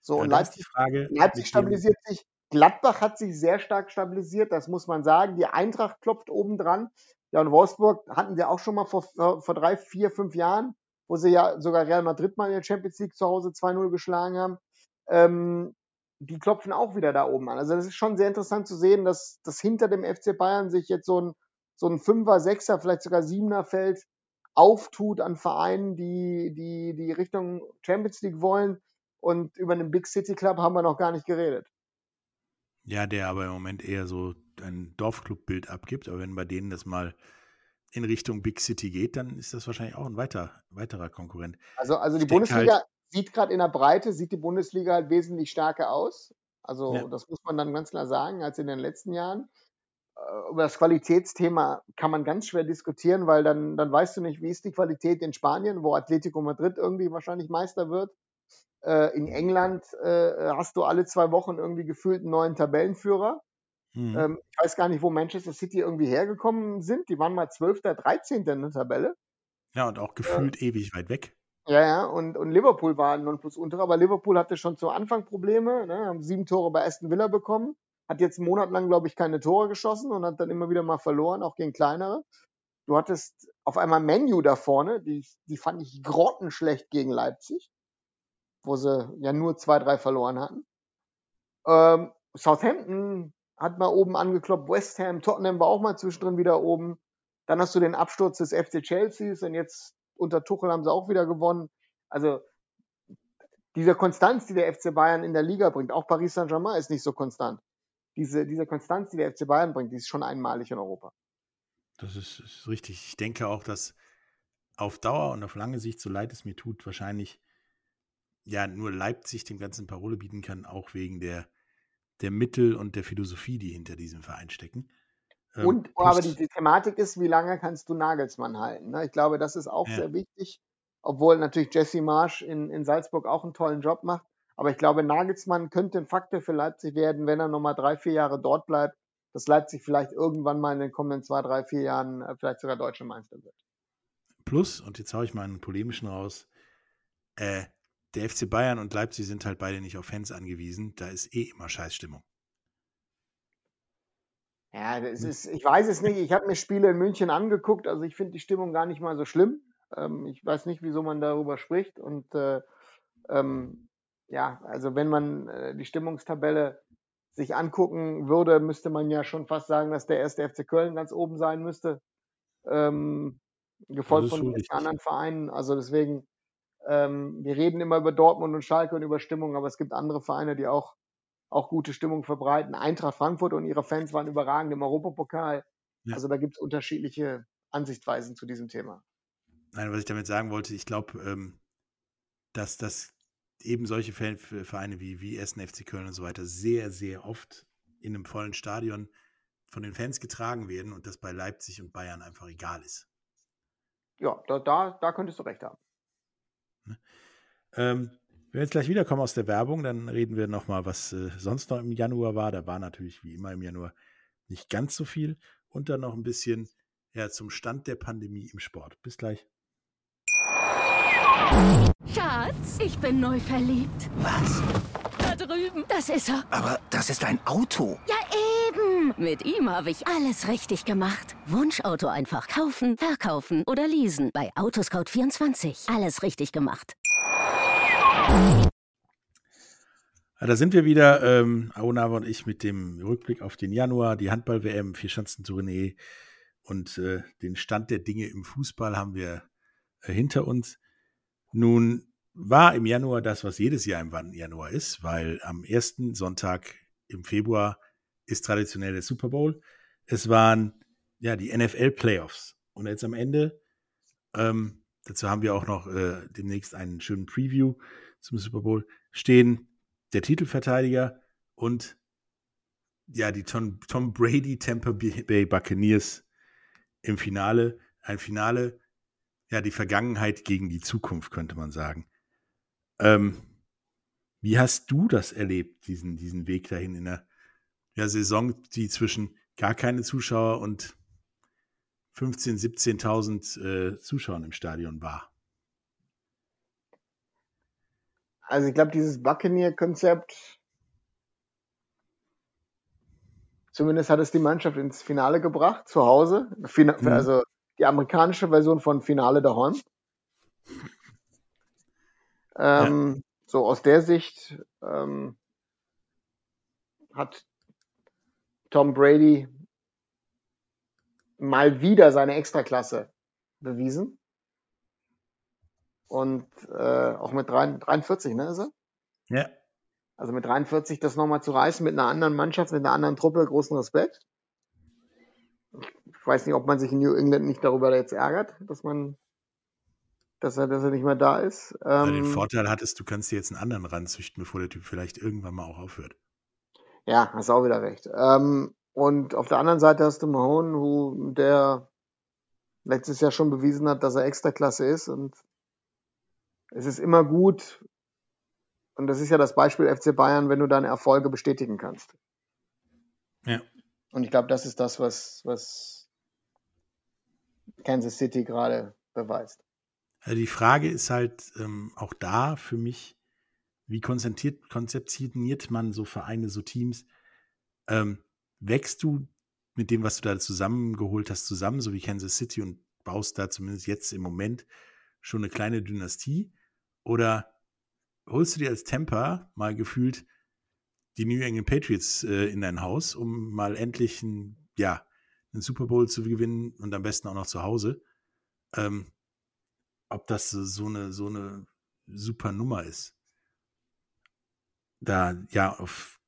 So, Ja, und Leipzig Frage, Leipzig stabilisiert sich. Gladbach hat sich sehr stark stabilisiert, das muss man sagen. Die Eintracht klopft oben dran. Ja, und Wolfsburg hatten wir auch schon mal vor, vor drei, vier, fünf Jahren, wo sie ja sogar Real Madrid mal in der Champions League zu Hause 2-0 geschlagen haben. Ähm, die klopfen auch wieder da oben an. Also das ist schon sehr interessant zu sehen, dass, dass hinter dem FC Bayern sich jetzt so ein, so ein Fünfer, Sechser, vielleicht sogar Siebener Feld auftut an Vereinen, die, die, die Richtung Champions League wollen. Und über einen Big City Club haben wir noch gar nicht geredet. ja, der aber im Moment eher so ein Dorfclub-Bild abgibt, aber wenn bei denen das mal in Richtung Big City geht, dann ist das wahrscheinlich auch ein weiter, weiterer Konkurrent. Also, also die Bundesliga halt, sieht gerade in der Breite, sieht die Bundesliga halt wesentlich stärker aus. Also ja, das muss man dann ganz klar sagen, als in den letzten Jahren. Äh, Über das Qualitätsthema kann man ganz schwer diskutieren, weil dann, dann weißt du nicht, wie ist die Qualität in Spanien, wo Atletico Madrid irgendwie wahrscheinlich Meister wird. Äh, In England äh, hast du alle zwei Wochen irgendwie gefühlt einen neuen Tabellenführer. mhm. Ähm, Ich weiß gar nicht, wo Manchester City irgendwie hergekommen sind. Die waren mal 12., 13. in der Tabelle. ja, und auch Äh, gefühlt ewig weit weg. Ja, ja, und, und Liverpool war ein Nonplusultra, aber Liverpool hatte schon zu Anfang Probleme, ne, haben sieben Tore bei Aston Villa bekommen, hat jetzt einen Monat lang, glaube ich, keine Tore geschossen und hat dann immer wieder mal verloren, auch gegen kleinere. Du hattest auf einmal Menu da vorne, die, die fand ich grottenschlecht gegen Leipzig, wo sie ja nur zwei, drei verloren hatten. Ähm, Southampton hat mal oben angekloppt, West Ham, Tottenham war auch mal zwischendrin wieder oben. Dann hast du den Absturz des FC Chelseas und jetzt unter Tuchel haben sie auch wieder gewonnen. Also diese Konstanz, die der FC Bayern in der Liga bringt, auch Paris Saint-Germain ist nicht so konstant. Diese, diese Konstanz, die der FC Bayern bringt, die ist schon einmalig in Europa. Das ist, ist richtig. Ich denke auch, dass auf Dauer und auf lange Sicht, so leid es mir tut, wahrscheinlich ja nur Leipzig dem ganzen Parole bieten kann, auch wegen der, der Mittel und der Philosophie, die hinter diesem Verein stecken. Ähm, Und aber die, die Thematik ist, wie lange kannst du Nagelsmann halten? Ne? Ich glaube, das ist auch ja, sehr wichtig, obwohl natürlich Jesse Marsch in, in Salzburg auch einen tollen Job macht. Aber ich glaube, Nagelsmann könnte ein Faktor für Leipzig werden, wenn er nochmal drei, vier Jahre dort bleibt, dass Leipzig vielleicht irgendwann mal in den kommenden zwei, drei, vier Jahren äh, vielleicht sogar deutsche Meister wird. plus, und jetzt haue ich mal einen polemischen raus, äh, der FC Bayern und Leipzig sind halt beide nicht auf Fans angewiesen. Da ist eh immer Scheißstimmung. Ja, das Ne? ist, ich weiß es nicht. Ich habe mir Spiele in München angeguckt, also ich finde die Stimmung gar nicht mal so schlimm. Ähm, ich weiß nicht, wieso man darüber spricht. Und äh, ähm, ja, also wenn man äh, die Stimmungstabelle sich angucken würde, müsste man ja schon fast sagen, dass der erste FC Köln ganz oben sein müsste. Ähm, gefolgt von anderen Vereinen. Also deswegen, ähm, wir reden immer über Dortmund und Schalke und über Stimmung, aber es gibt andere Vereine, die auch, auch gute Stimmung verbreiten. Eintracht Frankfurt und ihre Fans waren überragend im Europapokal. Ja. Also da gibt es unterschiedliche Ansichtweisen zu diesem Thema. Nein, was ich damit sagen wollte, ich glaube, ähm, dass das eben solche Vereine wie, wie Essen, FC Köln und so weiter sehr, sehr oft in einem vollen Stadion von den Fans getragen werden und das bei Leipzig und Bayern einfach egal ist. Ja, da, da, da könntest du recht haben. Ähm, wenn wir jetzt gleich wiederkommen aus der Werbung, dann reden wir nochmal, was äh, sonst noch im Januar war. Da war natürlich wie immer im Januar nicht ganz so viel. Und dann noch ein bisschen ja, zum Stand der Pandemie im Sport. Bis gleich. Schatz, ich bin neu verliebt. Was? Da drüben. Das ist er. Aber das ist ein Auto. Ja, eben. Mit ihm habe ich alles richtig gemacht. Wunschauto einfach kaufen, verkaufen oder leasen. Bei Autoscout24. Alles richtig gemacht. Da sind wir wieder, ähm, Aonava und ich, mit dem Rückblick auf den Januar, die Handball-WM, Vierschanzentournee und äh, den Stand der Dinge im Fußball haben wir äh, hinter uns. Nun war im Januar das, was jedes Jahr im Januar ist, weil am ersten Sonntag im Februar ist traditionell der Super Bowl. Es waren ja die NFL-Playoffs. Und jetzt am Ende, ähm, dazu haben wir auch noch äh, demnächst einen schönen Preview zum Super Bowl, stehen der Titelverteidiger und ja, die Tom, Tom Brady Tampa Bay Buccaneers im Finale. Ein Finale, ja, die Vergangenheit gegen die Zukunft, könnte man sagen. Ähm, wie hast du das erlebt, diesen, diesen Weg dahin in der ja, Saison, die zwischen gar keine Zuschauer und 15.000, 17.000 äh, Zuschauern im Stadion war? Also ich glaube, dieses Buccaneer-Konzept, zumindest hat es die Mannschaft ins Finale gebracht, zu Hause. Fina mhm. Also die amerikanische Version von Finale daheim. Ähm, ja. So aus der Sicht ähm, hat Tom Brady mal wieder seine Extraklasse bewiesen. Und äh, auch mit 43, ne, ist er? Ja. Also mit 43 das nochmal zu reißen mit einer anderen Mannschaft, mit einer anderen Truppe, großen Respekt. Ich weiß nicht, ob man sich in New England nicht darüber jetzt ärgert, dass man, dass er, dass er nicht mehr da ist. Ähm, den Vorteil hattest, du kannst dir jetzt einen anderen ranzüchten, bevor der Typ vielleicht irgendwann mal auch aufhört. Ja, hast auch wieder recht. Ähm, und auf der anderen Seite hast du Mahone, der letztes Jahr schon bewiesen hat, dass er Extraklasse ist und es ist immer gut, und das ist ja das Beispiel FC Bayern, wenn du deine Erfolge bestätigen kannst. Ja. Und ich glaube, das ist das, was, was Kansas City gerade beweist. Also die Frage ist halt ähm, auch da für mich, wie konzeptioniert man so Vereine, so Teams? Ähm, wächst du mit dem, was du da zusammengeholt hast, zusammen, so wie Kansas City und baust da zumindest jetzt im Moment schon eine kleine Dynastie? Oder holst du dir als Temper mal gefühlt die New England Patriots äh, in dein Haus, um mal endlich ein, ja, einen Super Bowl zu gewinnen und am besten auch noch zu Hause? Ähm, ob das so eine, so eine super Nummer ist. Da ja auf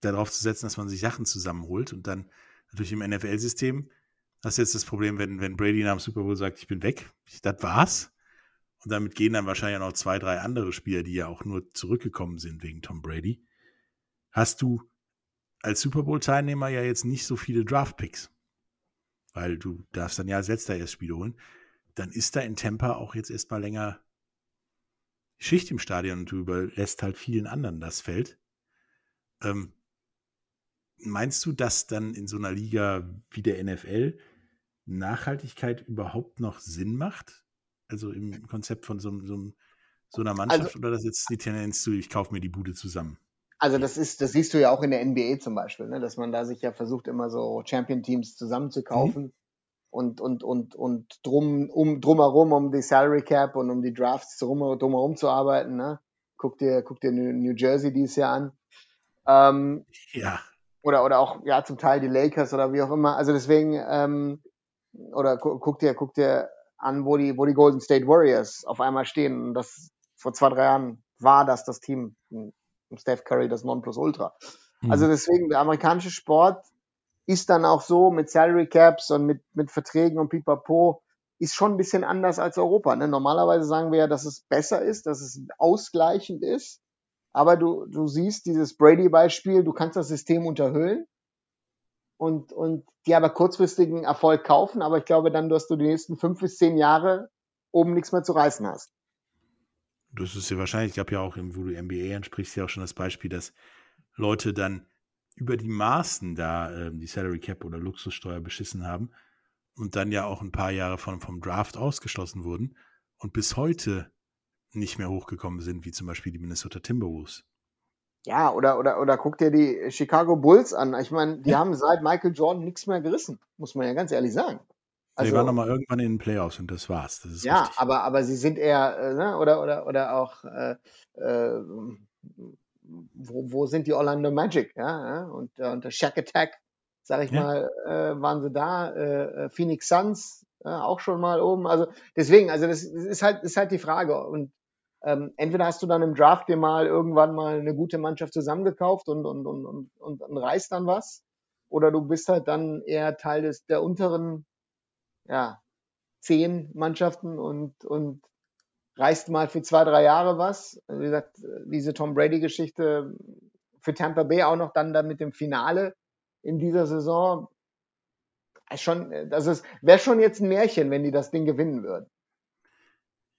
darauf zu setzen, dass man sich Sachen zusammenholt und dann natürlich im NFL-System hast du jetzt das Problem, wenn, wenn Brady nach dem Super Bowl sagt, ich bin weg, das war's. Und damit gehen dann wahrscheinlich auch noch zwei, drei andere Spieler, die ja auch nur zurückgekommen sind wegen Tom Brady. Hast du als Super Bowl-Teilnehmer ja jetzt nicht so viele Draft-Picks. Weil du darfst dann ja als letzter erst Spiele holen. Dann ist da in Tampa auch jetzt erstmal länger Schicht im Stadion und du überlässt halt vielen anderen das Feld. Ähm, meinst du, dass dann in so einer Liga wie der NFL Nachhaltigkeit überhaupt noch Sinn macht? Also im Konzept von so, so, so einer Mannschaft also, oder das jetzt die Tendenz zu, ich kaufe mir die Bude zusammen? Also das ist, das siehst du ja auch in der NBA zum Beispiel, ne? dass man da sich ja versucht, immer so Champion-Teams zusammenzukaufen mhm. und, und, und, und drum, um, drumherum um die Salary Cap und um die Drafts drum, drumherum zu arbeiten. Ne? Guck dir, guck dir New Jersey dieses Jahr an. Ähm, ja oder, oder auch ja zum Teil die Lakers oder wie auch immer. Also deswegen, ähm, oder gu guck dir, guck dir an, wo die, wo die Golden State Warriors auf einmal stehen. Und das vor zwei, drei Jahren war das das Team, Steph Curry, das Nonplusultra. Mhm. Also deswegen, der amerikanische Sport ist dann auch so mit Salary Caps und mit, mit Verträgen und pipapo, ist schon ein bisschen anders als Europa. Ne? Normalerweise sagen wir ja, dass es besser ist, dass es ausgleichend ist. Aber du, du siehst dieses Brady-Beispiel, du kannst das System unterhöhlen und, und die aber kurzfristigen Erfolg kaufen, aber ich glaube dann, dass du die nächsten fünf bis zehn Jahre oben nichts mehr zu reißen hast. Das ist ja wahrscheinlich, ich habe ja auch, wo du NBA ansprichst, ja auch schon das Beispiel, dass Leute dann über die Maßen da äh, die Salary Cap oder Luxussteuer beschissen haben und dann ja auch ein paar Jahre von, vom Draft ausgeschlossen wurden und bis heute nicht mehr hochgekommen sind, wie zum Beispiel die Minnesota Timberwolves. Ja, oder, oder, oder guck dir die Chicago Bulls an. Ich meine, die ja. haben seit Michael Jordan nichts mehr gerissen, muss man ja ganz ehrlich sagen. Also, die waren nochmal irgendwann in den Playoffs und das war's. Das ja, richtig. aber, aber sie sind eher, äh, ne, oder, oder, oder auch äh, äh, wo, wo sind die Orlando Magic? Ja? Und, äh, und der Shack Attack, sag ich ja. mal, äh, waren sie da. Äh, Phoenix Suns auch schon mal oben. Also deswegen, also das, das ist halt, ist halt die Frage. Und ähm, entweder hast du dann im Draft dir mal irgendwann mal eine gute Mannschaft zusammengekauft und, und, und, und, und, und reißt dann was, oder du bist halt dann eher Teil des der unteren ja, zehn Mannschaften und, und reißt mal für zwei, drei Jahre was. Also wie gesagt, diese Tom Brady-Geschichte für Tampa Bay auch noch dann, dann mit dem Finale in dieser Saison. Schon, also es wäre schon jetzt ein Märchen, wenn die das Ding gewinnen würden.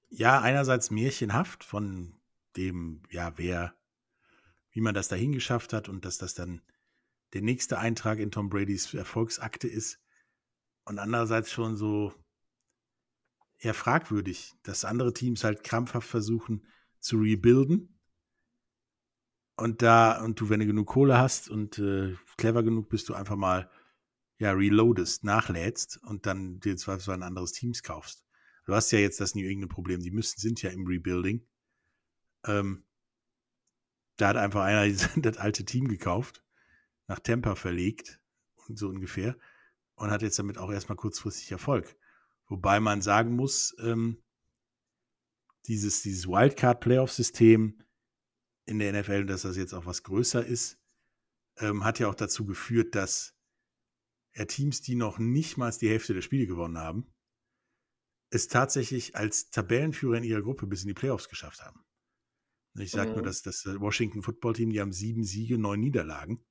Ja, einerseits märchenhaft von dem, ja, wer, wie man das dahin geschafft hat und dass das dann der nächste Eintrag in Tom Bradys Erfolgsakte ist. Und andererseits schon so eher fragwürdig, dass andere Teams halt krampfhaft versuchen zu rebuilden. Und da, und du, wenn du genug Kohle hast und äh, clever genug bist, du einfach mal ja, reloadest, nachlädst und dann dir zwar ein anderes Teams kaufst. Du hast ja jetzt das New England Problem, die müssen, sind ja im Rebuilding. Ähm, da hat einfach einer das alte Team gekauft, nach Tampa verlegt und so ungefähr und hat jetzt damit auch erstmal kurzfristig Erfolg. Wobei man sagen muss, ähm, dieses, dieses Wildcard-Playoff-System in der NFL, dass das jetzt auch was größer ist, ähm, hat ja auch dazu geführt, dass ja, Teams, die noch nicht mal die Hälfte der Spiele gewonnen haben, es tatsächlich als Tabellenführer in ihrer Gruppe bis in die Playoffs geschafft haben. Ich sage mhm. nur, dass das Washington Football Team, die haben sieben Siege, neun Niederlagen.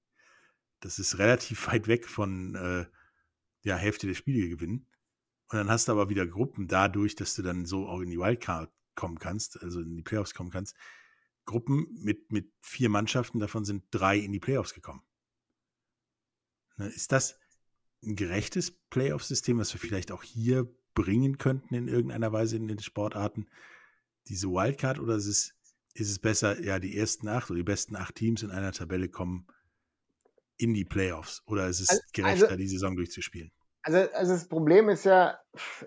Das ist relativ weit weg von äh, der Hälfte der Spiele gewinnen. Und dann hast du aber wieder Gruppen dadurch, dass du dann so auch in die Wildcard kommen kannst, also in die Playoffs kommen kannst. Gruppen mit, mit vier Mannschaften, davon sind drei in die Playoffs gekommen. Ne, ist das ein gerechtes Playoff-System, was wir vielleicht auch hier bringen könnten in irgendeiner Weise in den Sportarten? Diese Wildcard oder ist es, ist es besser, ja, die ersten acht oder die besten acht Teams in einer Tabelle kommen in die Playoffs? Oder ist es also, gerechter, also, die Saison durchzuspielen? Also, also das Problem ist ja,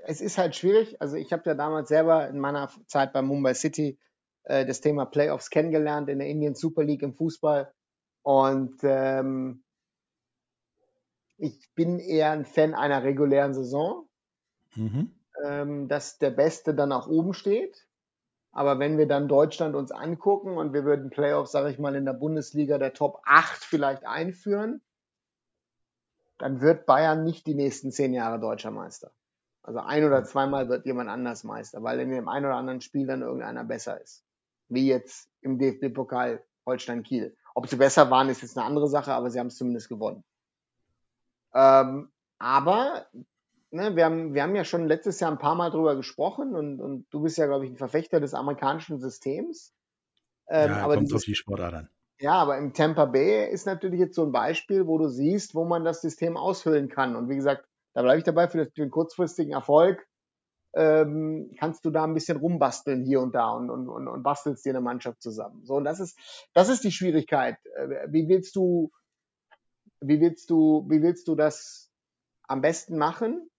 es ist halt schwierig. Also ich habe ja damals selber in meiner Zeit bei Mumbai City äh, das Thema Playoffs kennengelernt in der Indian Super League im Fußball. Und ähm, ich bin eher ein Fan einer regulären Saison, mhm. ähm, dass der Beste dann auch oben steht. Aber wenn wir dann Deutschland uns angucken und wir würden Playoffs, sage ich mal, in der Bundesliga der Top 8 vielleicht einführen, dann wird Bayern nicht die nächsten zehn Jahre deutscher Meister. Also ein oder zweimal wird jemand anders Meister, weil in dem einen oder anderen Spiel dann irgendeiner besser ist. Wie jetzt im DFB-Pokal Holstein-Kiel. Ob sie besser waren, ist jetzt eine andere Sache, aber sie haben es zumindest gewonnen. Ähm, aber ne, wir, haben, wir haben ja schon letztes Jahr ein paar Mal drüber gesprochen und, und du bist ja, glaube ich, ein Verfechter des amerikanischen Systems. Ähm, ja, aber kommt dieses, auf die Sportart an. Ja, aber im Tampa Bay ist natürlich jetzt so ein Beispiel, wo du siehst, wo man das System aushöhlen kann. Und wie gesagt, da bleibe ich dabei für den kurzfristigen Erfolg. Ähm, kannst du da ein bisschen rumbasteln hier und da und, und, und, und bastelst dir eine Mannschaft zusammen. So, und das ist, das ist die Schwierigkeit. Äh, wie willst du, wie willst du, wie willst du das am besten machen?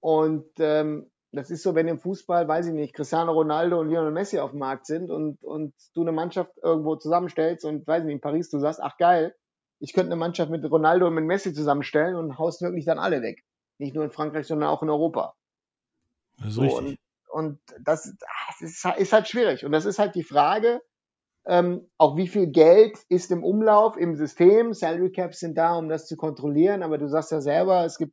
Und ähm, das ist so, wenn im Fußball, weiß ich nicht, Cristiano Ronaldo und Lionel Messi auf dem Markt sind und, und du eine Mannschaft irgendwo zusammenstellst und, weiß ich nicht, in Paris, du sagst, ach geil, ich könnte eine Mannschaft mit Ronaldo und mit Messi zusammenstellen und haust wirklich dann alle weg. Nicht nur in Frankreich, sondern auch in Europa. Das ist so, und, und das, das ist, ist, halt schwierig. Und das ist halt die Frage, ähm, auch wie viel Geld ist im Umlauf im System. Salary Caps sind da, um das zu kontrollieren, aber du sagst ja selber, es gibt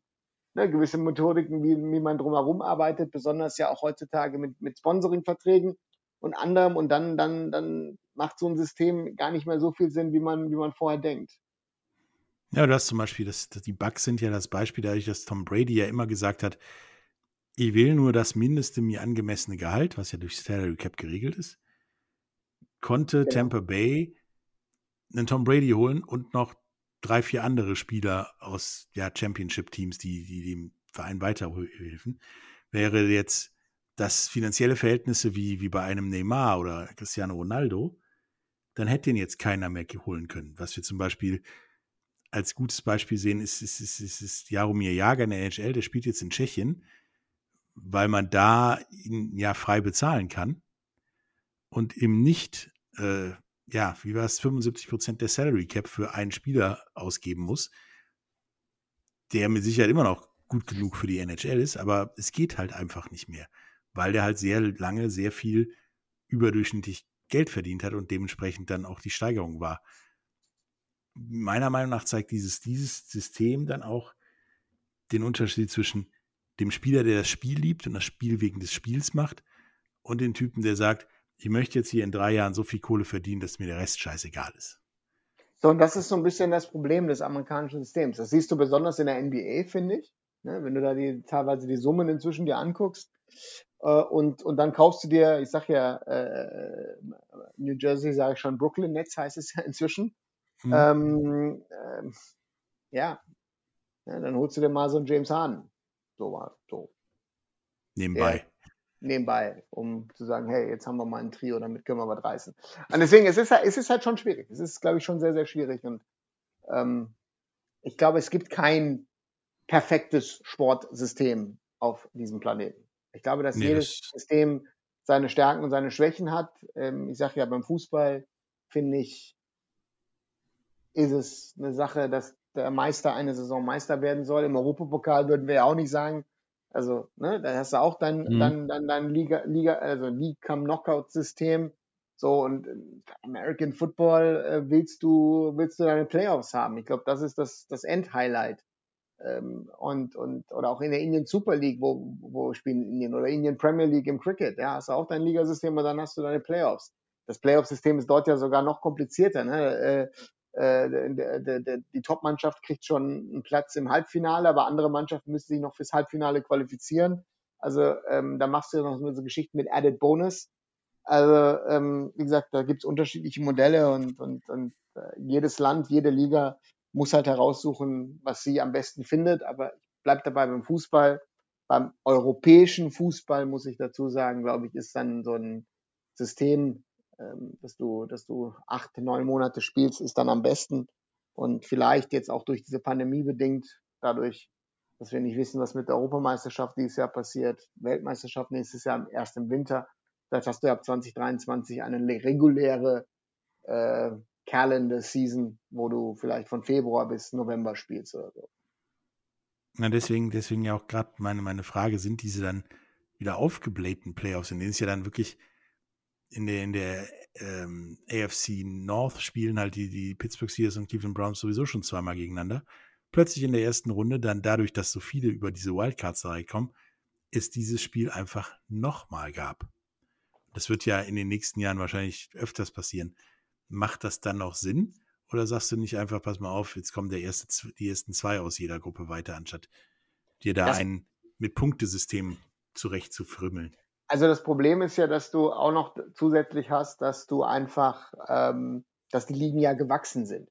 ne, gewisse Methodiken, wie, wie man drumherum arbeitet, besonders ja auch heutzutage mit, mit Sponsoring-Verträgen und anderem. Und dann, dann, dann macht so ein System gar nicht mehr so viel Sinn, wie man, wie man vorher denkt. Ja, du hast zum Beispiel, das, die Bugs sind ja das Beispiel, dadurch, dass Tom Brady ja immer gesagt hat, ich will nur das mindeste mir angemessene Gehalt, was ja durch Salary Cap geregelt ist, konnte genau. Tampa Bay einen Tom Brady holen und noch drei, vier andere Spieler aus ja, Championship-Teams, die, die dem Verein weiterhelfen. Wäre jetzt das finanzielle Verhältnisse wie, wie bei einem Neymar oder Cristiano Ronaldo, dann hätte ihn jetzt keiner mehr holen können. Was wir zum Beispiel als gutes Beispiel sehen, ist, ist, ist, ist, ist Jaromir Jager in der NHL, der spielt jetzt in Tschechien, weil man da ihn ja frei bezahlen kann und ihm nicht äh, ja, wie war es, 75 Prozent der Salary Cap für einen Spieler ausgeben muss, der mit Sicherheit immer noch gut genug für die NHL ist, aber es geht halt einfach nicht mehr, weil der halt sehr lange sehr viel überdurchschnittlich Geld verdient hat und dementsprechend dann auch die Steigerung war. Meiner Meinung nach zeigt dieses, dieses System dann auch den Unterschied zwischen dem Spieler, der das Spiel liebt und das Spiel wegen des Spiels macht, und den Typen, der sagt, ich möchte jetzt hier in drei Jahren so viel Kohle verdienen, dass mir der Rest scheißegal ist. So, und das ist so ein bisschen das Problem des amerikanischen Systems. Das siehst du besonders in der NBA, finde ich. Ne, wenn du da die, teilweise die Summen inzwischen dir anguckst. Äh, und, und dann kaufst du dir, ich sag ja, äh, New Jersey sage ich schon, Brooklyn Nets heißt es ja inzwischen. Hm. Ähm, äh, ja. ja, dann holst du dir mal so einen James Harden. So, so. Nebenbei. Der, nebenbei, um zu sagen, hey, jetzt haben wir mal ein Trio, damit können wir was reißen. Und deswegen, es ist, es ist halt schon schwierig. Es ist, glaube ich, schon sehr, sehr schwierig. Und ähm, ich glaube, es gibt kein perfektes Sportsystem auf diesem Planeten. Ich glaube, dass nee, jedes das System seine Stärken und seine Schwächen hat. Ähm, ich sage ja, beim Fußball finde ich, ist es eine Sache, dass der Meister eine Saison Meister werden soll. Im Europapokal würden wir ja auch nicht sagen, also, ne, da hast du auch dein, mhm. dein, dein, dein Liga, Liga, also League Come Knockout System. So, und äh, American Football äh, willst du, willst du deine Playoffs haben. Ich glaube, das ist das, das Endhighlight. Ähm, und, und, oder auch in der Indian Super League, wo, wo spielen Indien, oder Indian Premier League im Cricket, ja, hast du auch dein Ligasystem und dann hast du deine Playoffs. Das Playoff-System ist dort ja sogar noch komplizierter. Ne? Äh, die Top-Mannschaft kriegt schon einen Platz im Halbfinale, aber andere Mannschaften müssen sich noch fürs Halbfinale qualifizieren. Also ähm, da machst du noch so Geschichten mit Added Bonus. Also ähm, wie gesagt, da gibt's unterschiedliche Modelle und, und, und äh, jedes Land, jede Liga muss halt heraussuchen, was sie am besten findet. Aber bleibt dabei beim Fußball. Beim europäischen Fußball muss ich dazu sagen, glaube ich, ist dann so ein System ähm, dass du, dass du acht, neun Monate spielst, ist dann am besten. Und vielleicht jetzt auch durch diese Pandemie bedingt, dadurch, dass wir nicht wissen, was mit der Europameisterschaft dieses Jahr passiert, Weltmeisterschaft nächstes Jahr erst im Winter. Vielleicht hast du ab 2023 eine reguläre äh, Calendar Season, wo du vielleicht von Februar bis November spielst oder so. Na, deswegen, deswegen ja auch gerade meine, meine Frage, sind diese dann wieder aufgeblähten Playoffs, in denen es ja dann wirklich in der, in der ähm, AFC North spielen halt die, die Pittsburgh Steelers und Cleveland Browns sowieso schon zweimal gegeneinander. Plötzlich in der ersten Runde, dann dadurch, dass so viele über diese Wildcards reinkommen, ist dieses Spiel einfach nochmal gab. Das wird ja in den nächsten Jahren wahrscheinlich öfters passieren. Macht das dann noch Sinn? Oder sagst du nicht einfach, pass mal auf, jetzt kommen der erste, die ersten zwei aus jeder Gruppe weiter, anstatt dir da das ein mit Punktesystem zurecht zu frümmeln? Also das Problem ist ja, dass du auch noch zusätzlich hast, dass du einfach, ähm, dass die Ligen ja gewachsen sind.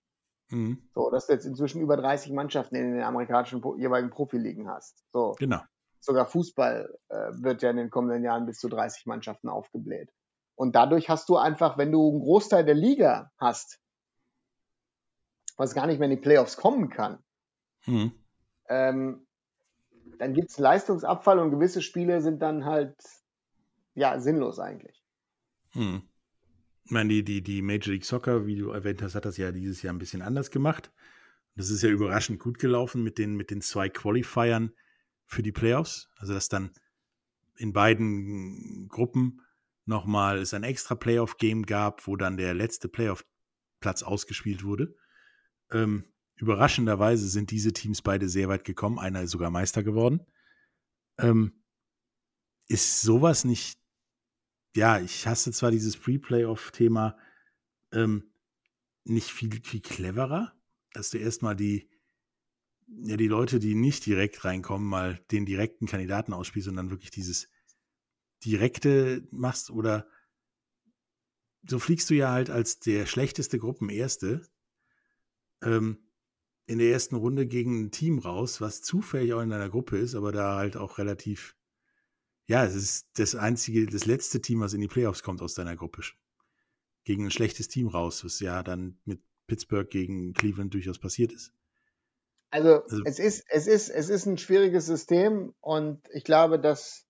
Mhm. So, dass du jetzt inzwischen über 30 Mannschaften in den amerikanischen jeweiligen Profiligen hast. So. Genau. Sogar Fußball äh, wird ja in den kommenden Jahren bis zu 30 Mannschaften aufgebläht. Und dadurch hast du einfach, wenn du einen Großteil der Liga hast, was gar nicht mehr in die Playoffs kommen kann, mhm. ähm, dann gibt es Leistungsabfall und gewisse Spiele sind dann halt ja, sinnlos eigentlich. Hm. Ich meine, die, die, die Major League Soccer, wie du erwähnt hast, hat das ja dieses Jahr ein bisschen anders gemacht. Das ist ja überraschend gut gelaufen mit den, mit den zwei Qualifiern für die Playoffs. Also, dass dann in beiden Gruppen nochmal es ein extra Playoff-Game gab, wo dann der letzte Playoff-Platz ausgespielt wurde. Ähm, überraschenderweise sind diese Teams beide sehr weit gekommen. Einer ist sogar Meister geworden. Ähm, ist sowas nicht ja, ich hasse zwar dieses Pre-Playoff-Thema ähm, nicht viel, viel cleverer, dass du erstmal die, ja, die Leute, die nicht direkt reinkommen, mal den direkten Kandidaten ausspielst und dann wirklich dieses direkte machst oder so fliegst du ja halt als der schlechteste Gruppenerste ähm, in der ersten Runde gegen ein Team raus, was zufällig auch in deiner Gruppe ist, aber da halt auch relativ ja, es ist das einzige, das letzte Team, was in die Playoffs kommt aus deiner Gruppe. Gegen ein schlechtes Team raus, was ja dann mit Pittsburgh gegen Cleveland durchaus passiert ist. Also, also es ist, es ist, es ist ein schwieriges System und ich glaube, dass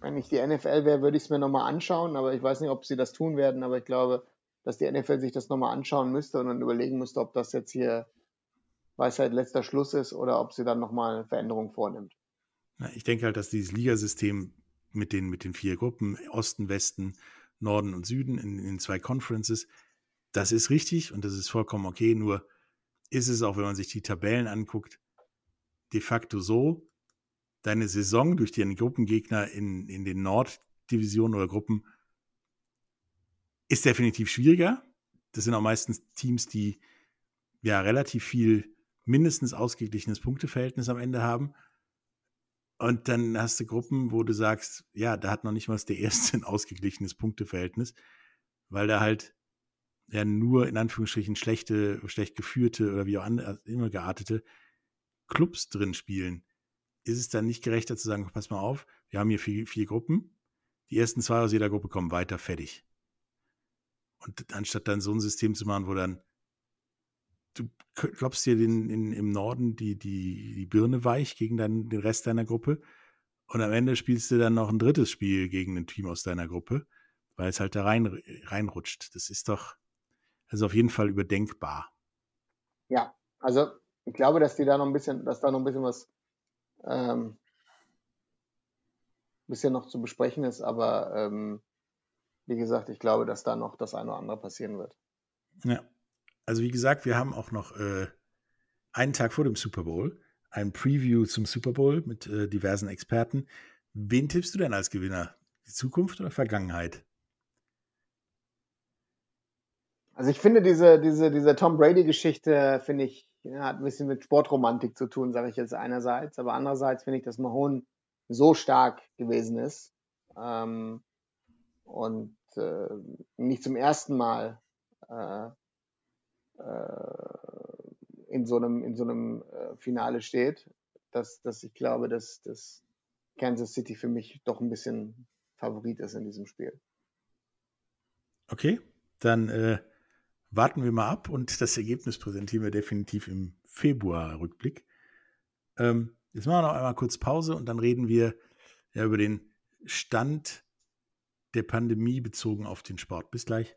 wenn ich die NFL wäre, würde ich es mir nochmal anschauen, aber ich weiß nicht, ob sie das tun werden, aber ich glaube, dass die NFL sich das nochmal anschauen müsste und dann überlegen müsste, ob das jetzt hier Weisheit letzter Schluss ist oder ob sie dann nochmal Veränderungen vornimmt. Ich denke halt, dass dieses Ligasystem mit den, mit den vier Gruppen, Osten, Westen, Norden und Süden in, in zwei Conferences, das ist richtig und das ist vollkommen okay, nur ist es auch, wenn man sich die Tabellen anguckt, de facto so, deine Saison durch den Gruppengegner in, in den Norddivisionen oder Gruppen ist definitiv schwieriger. Das sind auch meistens Teams, die ja relativ viel mindestens ausgeglichenes Punkteverhältnis am Ende haben. Und dann hast du Gruppen, wo du sagst, ja, da hat noch nicht mal der erste ein ausgeglichenes Punkteverhältnis, weil da halt ja nur in Anführungsstrichen schlechte, schlecht geführte oder wie auch immer geartete Clubs drin spielen. Ist es dann nicht gerechter zu sagen, pass mal auf, wir haben hier vier, vier Gruppen, die ersten zwei aus jeder Gruppe kommen weiter, fertig. Und anstatt dann so ein System zu machen, wo dann du klopfst dir den, in, im Norden die, die, die Birne weich gegen dein, den Rest deiner Gruppe und am Ende spielst du dann noch ein drittes Spiel gegen ein Team aus deiner Gruppe, weil es halt da rein, reinrutscht. Das ist doch, also auf jeden Fall überdenkbar. Ja, also ich glaube, dass die da noch ein bisschen, dass da noch ein bisschen was ähm, bisschen noch zu besprechen ist, aber ähm, wie gesagt, ich glaube, dass da noch das eine oder andere passieren wird. Ja. Also wie gesagt, wir haben auch noch äh, einen Tag vor dem Super Bowl ein Preview zum Super Bowl mit äh, diversen Experten. Wen tippst du denn als Gewinner? Die Zukunft oder Vergangenheit? Also ich finde diese, diese, diese Tom Brady-Geschichte, finde ich, hat ein bisschen mit Sportromantik zu tun, sage ich jetzt einerseits. Aber andererseits finde ich, dass Mahone so stark gewesen ist ähm, und äh, nicht zum ersten Mal äh, in so einem, in so einem äh, Finale steht, dass, dass ich glaube, dass, dass Kansas City für mich doch ein bisschen Favorit ist in diesem Spiel. Okay, dann äh, warten wir mal ab und das Ergebnis präsentieren wir definitiv im Februar-Rückblick. Ähm, jetzt machen wir noch einmal kurz Pause und dann reden wir ja über den Stand der Pandemie bezogen auf den Sport. Bis gleich.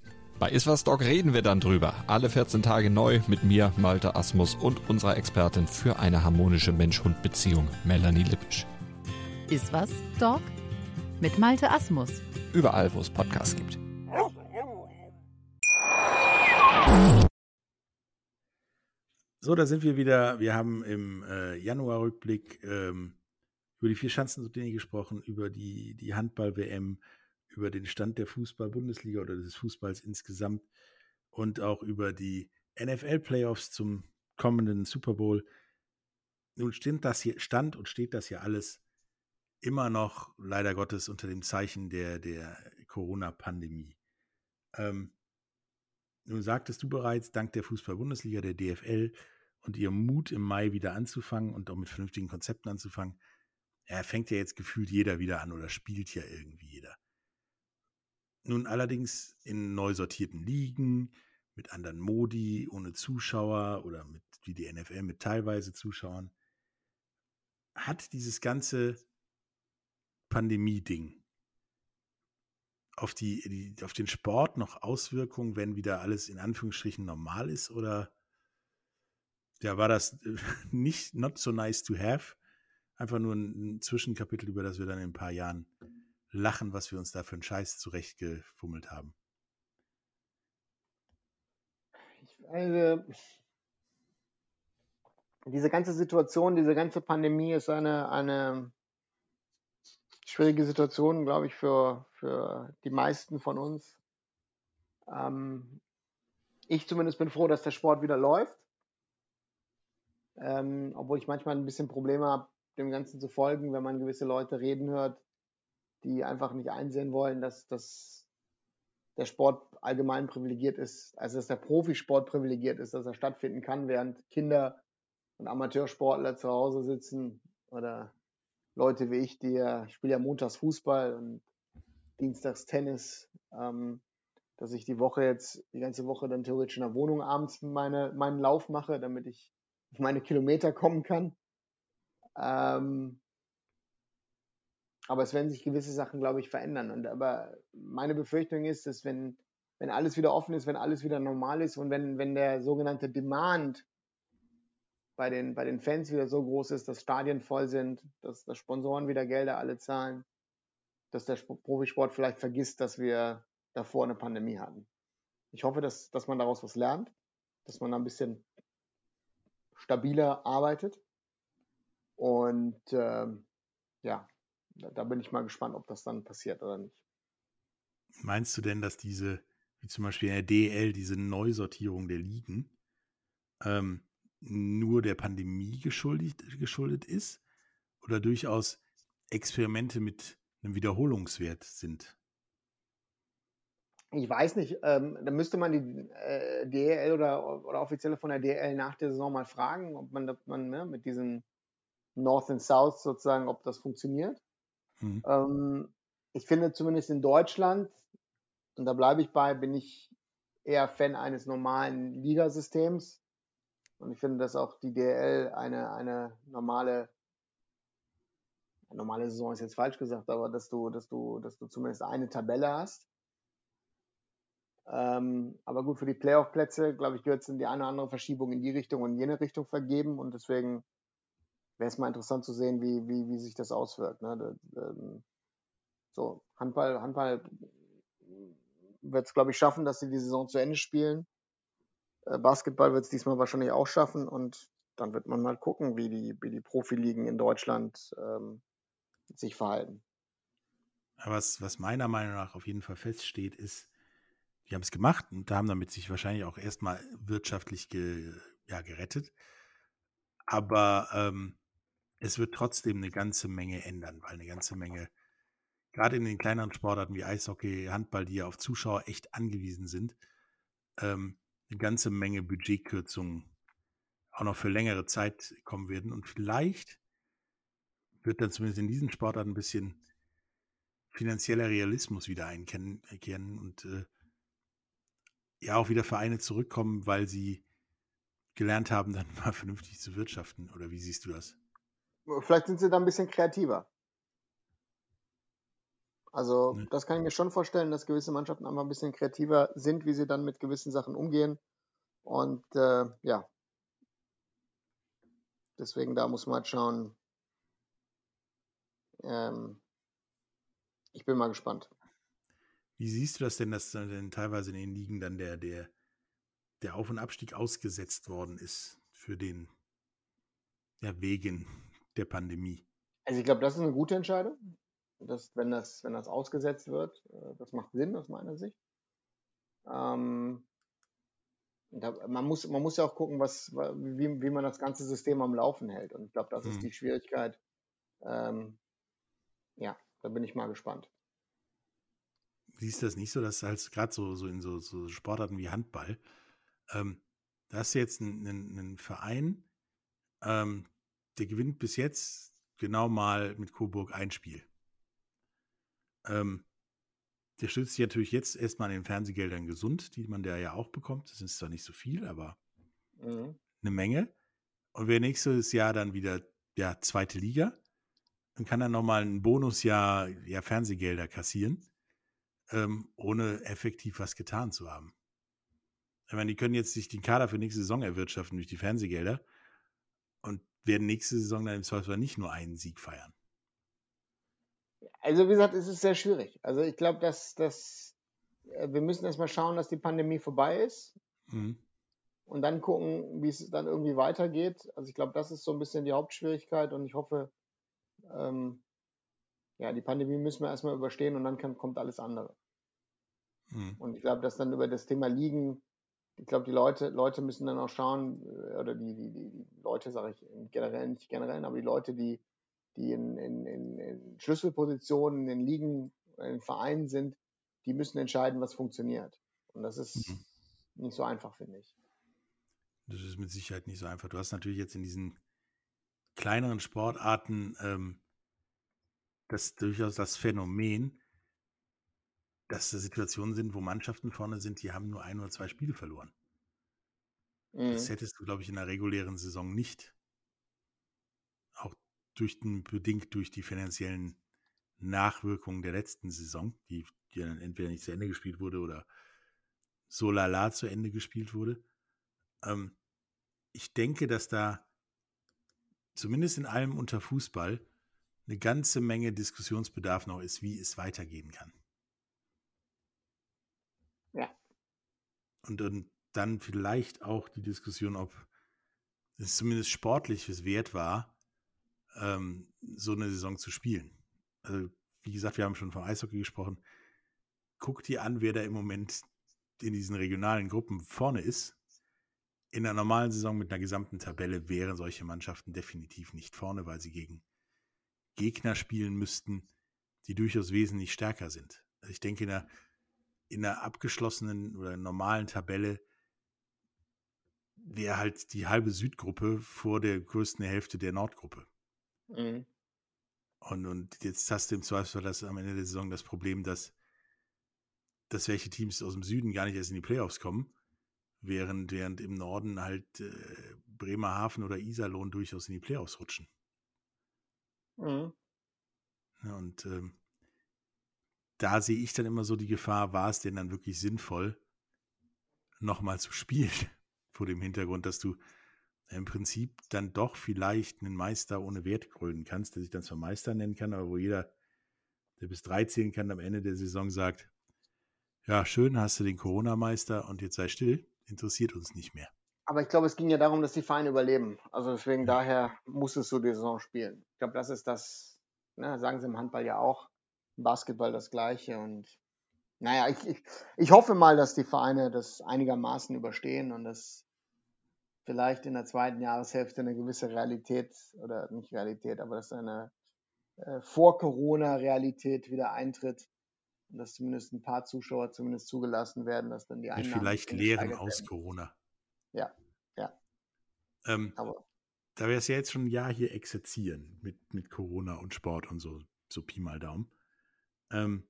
Bei Iswas Dog reden wir dann drüber. Alle 14 Tage neu mit mir, Malte Asmus und unserer Expertin für eine harmonische Mensch-Hund-Beziehung, Melanie Lippisch. Iswas Dog mit Malte Asmus. Überall, wo es Podcasts gibt. So, da sind wir wieder. Wir haben im äh, Januar-Rückblick ähm, über die vier Schanzenturniere gesprochen, über die, die Handball-WM, über den Stand der Fußball-Bundesliga oder des Fußballs insgesamt und auch über die NFL-Playoffs zum kommenden Super Bowl. Nun stand, das hier, stand und steht das hier alles immer noch, leider Gottes, unter dem Zeichen der, der Corona-Pandemie. Ähm, nun sagtest du bereits, dank der Fußball-Bundesliga, der DFL und ihrem Mut im Mai wieder anzufangen und auch mit vernünftigen Konzepten anzufangen, ja, fängt ja jetzt gefühlt jeder wieder an oder spielt ja irgendwie jeder. Nun allerdings in neu sortierten Ligen, mit anderen Modi, ohne Zuschauer oder mit, wie die NFL, mit teilweise Zuschauern, hat dieses ganze Pandemie-Ding auf, die, die, auf den Sport noch Auswirkungen, wenn wieder alles in Anführungsstrichen normal ist? Oder ja, war das nicht not so nice to have? Einfach nur ein Zwischenkapitel, über das wir dann in ein paar Jahren lachen, was wir uns da für einen Scheiß zurechtgefummelt haben. Also, diese ganze Situation, diese ganze Pandemie ist eine, eine schwierige Situation, glaube ich, für, für die meisten von uns. Ähm, ich zumindest bin froh, dass der Sport wieder läuft. Ähm, obwohl ich manchmal ein bisschen Probleme habe, dem Ganzen zu folgen, wenn man gewisse Leute reden hört, die einfach nicht einsehen wollen, dass, dass der Sport allgemein privilegiert ist, also dass der Profisport privilegiert ist, dass er stattfinden kann, während Kinder und Amateursportler zu Hause sitzen oder Leute wie ich, die ja, ich spiele ja montags Fußball und dienstags Tennis, ähm, dass ich die Woche jetzt, die ganze Woche dann theoretisch in der Wohnung abends meine, meinen Lauf mache, damit ich auf meine Kilometer kommen kann. Ähm, aber es werden sich gewisse Sachen, glaube ich, verändern. Und aber meine Befürchtung ist, dass wenn, wenn alles wieder offen ist, wenn alles wieder normal ist und wenn, wenn der sogenannte Demand bei den, bei den Fans wieder so groß ist, dass Stadien voll sind, dass, dass Sponsoren wieder Gelder alle zahlen, dass der Profisport vielleicht vergisst, dass wir davor eine Pandemie hatten. Ich hoffe, dass, dass man daraus was lernt, dass man ein bisschen stabiler arbeitet. Und ähm, ja, da bin ich mal gespannt, ob das dann passiert oder nicht. Meinst du denn, dass diese, wie zum Beispiel in der DL, diese Neusortierung der Ligen, ähm, nur der Pandemie geschuldet, geschuldet ist oder durchaus Experimente mit einem Wiederholungswert sind? Ich weiß nicht, ähm, da müsste man die äh, DL oder, oder Offizielle von der DL nach der Saison mal fragen, ob man, ob man ne, mit diesen North and South sozusagen, ob das funktioniert. Mhm. Ähm, ich finde zumindest in Deutschland, und da bleibe ich bei, bin ich eher Fan eines normalen Ligasystems. Und ich finde, dass auch die DL eine, eine normale, eine normale Saison ist jetzt falsch gesagt, aber dass du, dass du, dass du zumindest eine Tabelle hast. Ähm, aber gut, für die Playoff-Plätze, glaube ich, gehört es in die eine oder andere Verschiebung in die Richtung und in jene Richtung vergeben. Und deswegen wäre es mal interessant zu sehen, wie, wie, wie sich das auswirkt. Ne? Ähm, so, Handball, Handball wird es, glaube ich, schaffen, dass sie die Saison zu Ende spielen. Äh, Basketball wird es diesmal wahrscheinlich auch schaffen und dann wird man mal gucken, wie die, wie die Profiligen in Deutschland ähm, sich verhalten. Was, was meiner Meinung nach auf jeden Fall feststeht, ist, die haben es gemacht und haben damit sich wahrscheinlich auch erstmal wirtschaftlich ge, ja, gerettet. Aber ähm, es wird trotzdem eine ganze Menge ändern, weil eine ganze Menge, gerade in den kleineren Sportarten wie Eishockey, Handball, die ja auf Zuschauer echt angewiesen sind, ähm, eine ganze Menge Budgetkürzungen auch noch für längere Zeit kommen werden. Und vielleicht wird dann zumindest in diesen Sportarten ein bisschen finanzieller Realismus wieder einkehren und äh, ja auch wieder Vereine zurückkommen, weil sie gelernt haben, dann mal vernünftig zu wirtschaften. Oder wie siehst du das? Vielleicht sind sie da ein bisschen kreativer. Also, das kann ich mir schon vorstellen, dass gewisse Mannschaften einfach ein bisschen kreativer sind, wie sie dann mit gewissen Sachen umgehen. Und äh, ja, deswegen da muss man halt schauen. Ähm, ich bin mal gespannt. Wie siehst du das denn, dass dann teilweise in den Ligen dann der, der, der Auf- und Abstieg ausgesetzt worden ist für den ja, wegen der Pandemie. Also ich glaube, das ist eine gute Entscheidung. Dass, wenn, das, wenn das ausgesetzt wird, äh, das macht Sinn aus meiner Sicht. Ähm, da, man, muss, man muss ja auch gucken, was, wie, wie man das ganze System am Laufen hält. Und ich glaube, das hm. ist mhm. die Schwierigkeit. Ähm, ja, da bin ich mal gespannt. Siehst du das nicht so, dass halt gerade so, so in so, so, Sportarten wie Handball, ähm, da hast du jetzt einen, einen Verein, ähm, der gewinnt bis jetzt genau mal mit Coburg ein Spiel. Ähm, der stützt sich natürlich jetzt erstmal an den Fernsehgeldern gesund, die man da ja auch bekommt. Das ist zwar nicht so viel, aber mhm. eine Menge. Und wer nächstes Jahr dann wieder, ja, zweite Liga, dann kann er nochmal ein Bonusjahr ja, Fernsehgelder kassieren, ähm, ohne effektiv was getan zu haben. Ich meine, die können jetzt sich den Kader für nächste Saison erwirtschaften durch die Fernsehgelder. Und werden nächste Saison dann im Zweifelsfall nicht nur einen Sieg feiern. Also wie gesagt, es ist sehr schwierig. Also ich glaube, dass, dass äh, wir müssen erstmal schauen, dass die Pandemie vorbei ist. Mhm. Und dann gucken, wie es dann irgendwie weitergeht. Also ich glaube, das ist so ein bisschen die Hauptschwierigkeit und ich hoffe, ähm, ja, die Pandemie müssen wir erstmal überstehen und dann kann, kommt alles andere. Mhm. Und ich glaube, dass dann über das Thema Liegen ich glaube, die Leute, Leute müssen dann auch schauen, äh, oder die, die, die Leute, sage ich generell, nicht generell, aber die Leute, die, die in, in, in, in Schlüsselpositionen, in Ligen, in Vereinen sind, die müssen entscheiden, was funktioniert. Und das ist Mhm. nicht so einfach, finde ich. Das ist mit Sicherheit nicht so einfach. Du hast natürlich jetzt in diesen kleineren Sportarten ähm, das durchaus das Phänomen, dass da Situationen sind, wo Mannschaften vorne sind, die haben nur ein oder zwei Spiele verloren. Das Mhm. hättest du, glaube ich, in der regulären Saison nicht. Auch durch den, bedingt durch die finanziellen Nachwirkungen der letzten Saison, die, die dann entweder nicht zu Ende gespielt wurde oder so lala zu Ende gespielt wurde. Ähm, ich denke, dass da zumindest in allem unter Fußball eine ganze Menge Diskussionsbedarf noch ist, wie es weitergehen kann. Und, und dann vielleicht auch die Diskussion, ob es zumindest sportliches wert war, ähm, so eine Saison zu spielen. Also, wie gesagt, wir haben schon vom Eishockey gesprochen. Guck dir an, wer da im Moment in diesen regionalen Gruppen vorne ist. In einer normalen Saison mit einer gesamten Tabelle wären solche Mannschaften definitiv nicht vorne, weil sie gegen Gegner spielen müssten, die durchaus wesentlich stärker sind. Also ich denke, in einer, in einer abgeschlossenen oder normalen Tabelle wäre halt die halbe Südgruppe vor der größten Hälfte der Nordgruppe. Mhm. Und, und jetzt hast du im Zweifelsfall das am Ende der Saison das Problem, dass, dass welche Teams aus dem Süden gar nicht erst in die Playoffs kommen, während, während im Norden halt äh, Bremerhaven oder Iserlohn durchaus in die Playoffs rutschen. Mhm. Ja, und ähm, da sehe ich dann immer so die Gefahr, war es denn dann wirklich sinnvoll, nochmal zu spielen, vor dem Hintergrund, dass du im Prinzip dann doch vielleicht einen Meister ohne Wert krönen kannst, der sich dann zwar Meister nennen kann, aber wo jeder, der bis drei zählen kann, am Ende der Saison sagt, ja, schön, hast du den Corona-Meister und jetzt sei still, interessiert uns nicht mehr. Aber ich glaube, es ging ja darum, dass die Vereine überleben. Also deswegen Ja. daher muss es so die Saison spielen. Ich glaube, das ist das, ne, sagen sie im Handball ja auch, Basketball das Gleiche. Und naja, ich, ich, ich hoffe mal, dass die Vereine das einigermaßen überstehen und dass vielleicht in der zweiten Jahreshälfte eine gewisse Realität oder nicht Realität, aber dass eine äh, Vor-Corona-Realität wieder eintritt und dass zumindest ein paar Zuschauer zumindest zugelassen werden, dass dann die Einnahmen vielleicht ein bisschen Lehren aus werden. Corona. Ja, ja. Ähm, Aber da wir es ja jetzt schon ein Jahr hier exerzieren mit, mit Corona und Sport und so, so Pi mal Daumen. Ähm,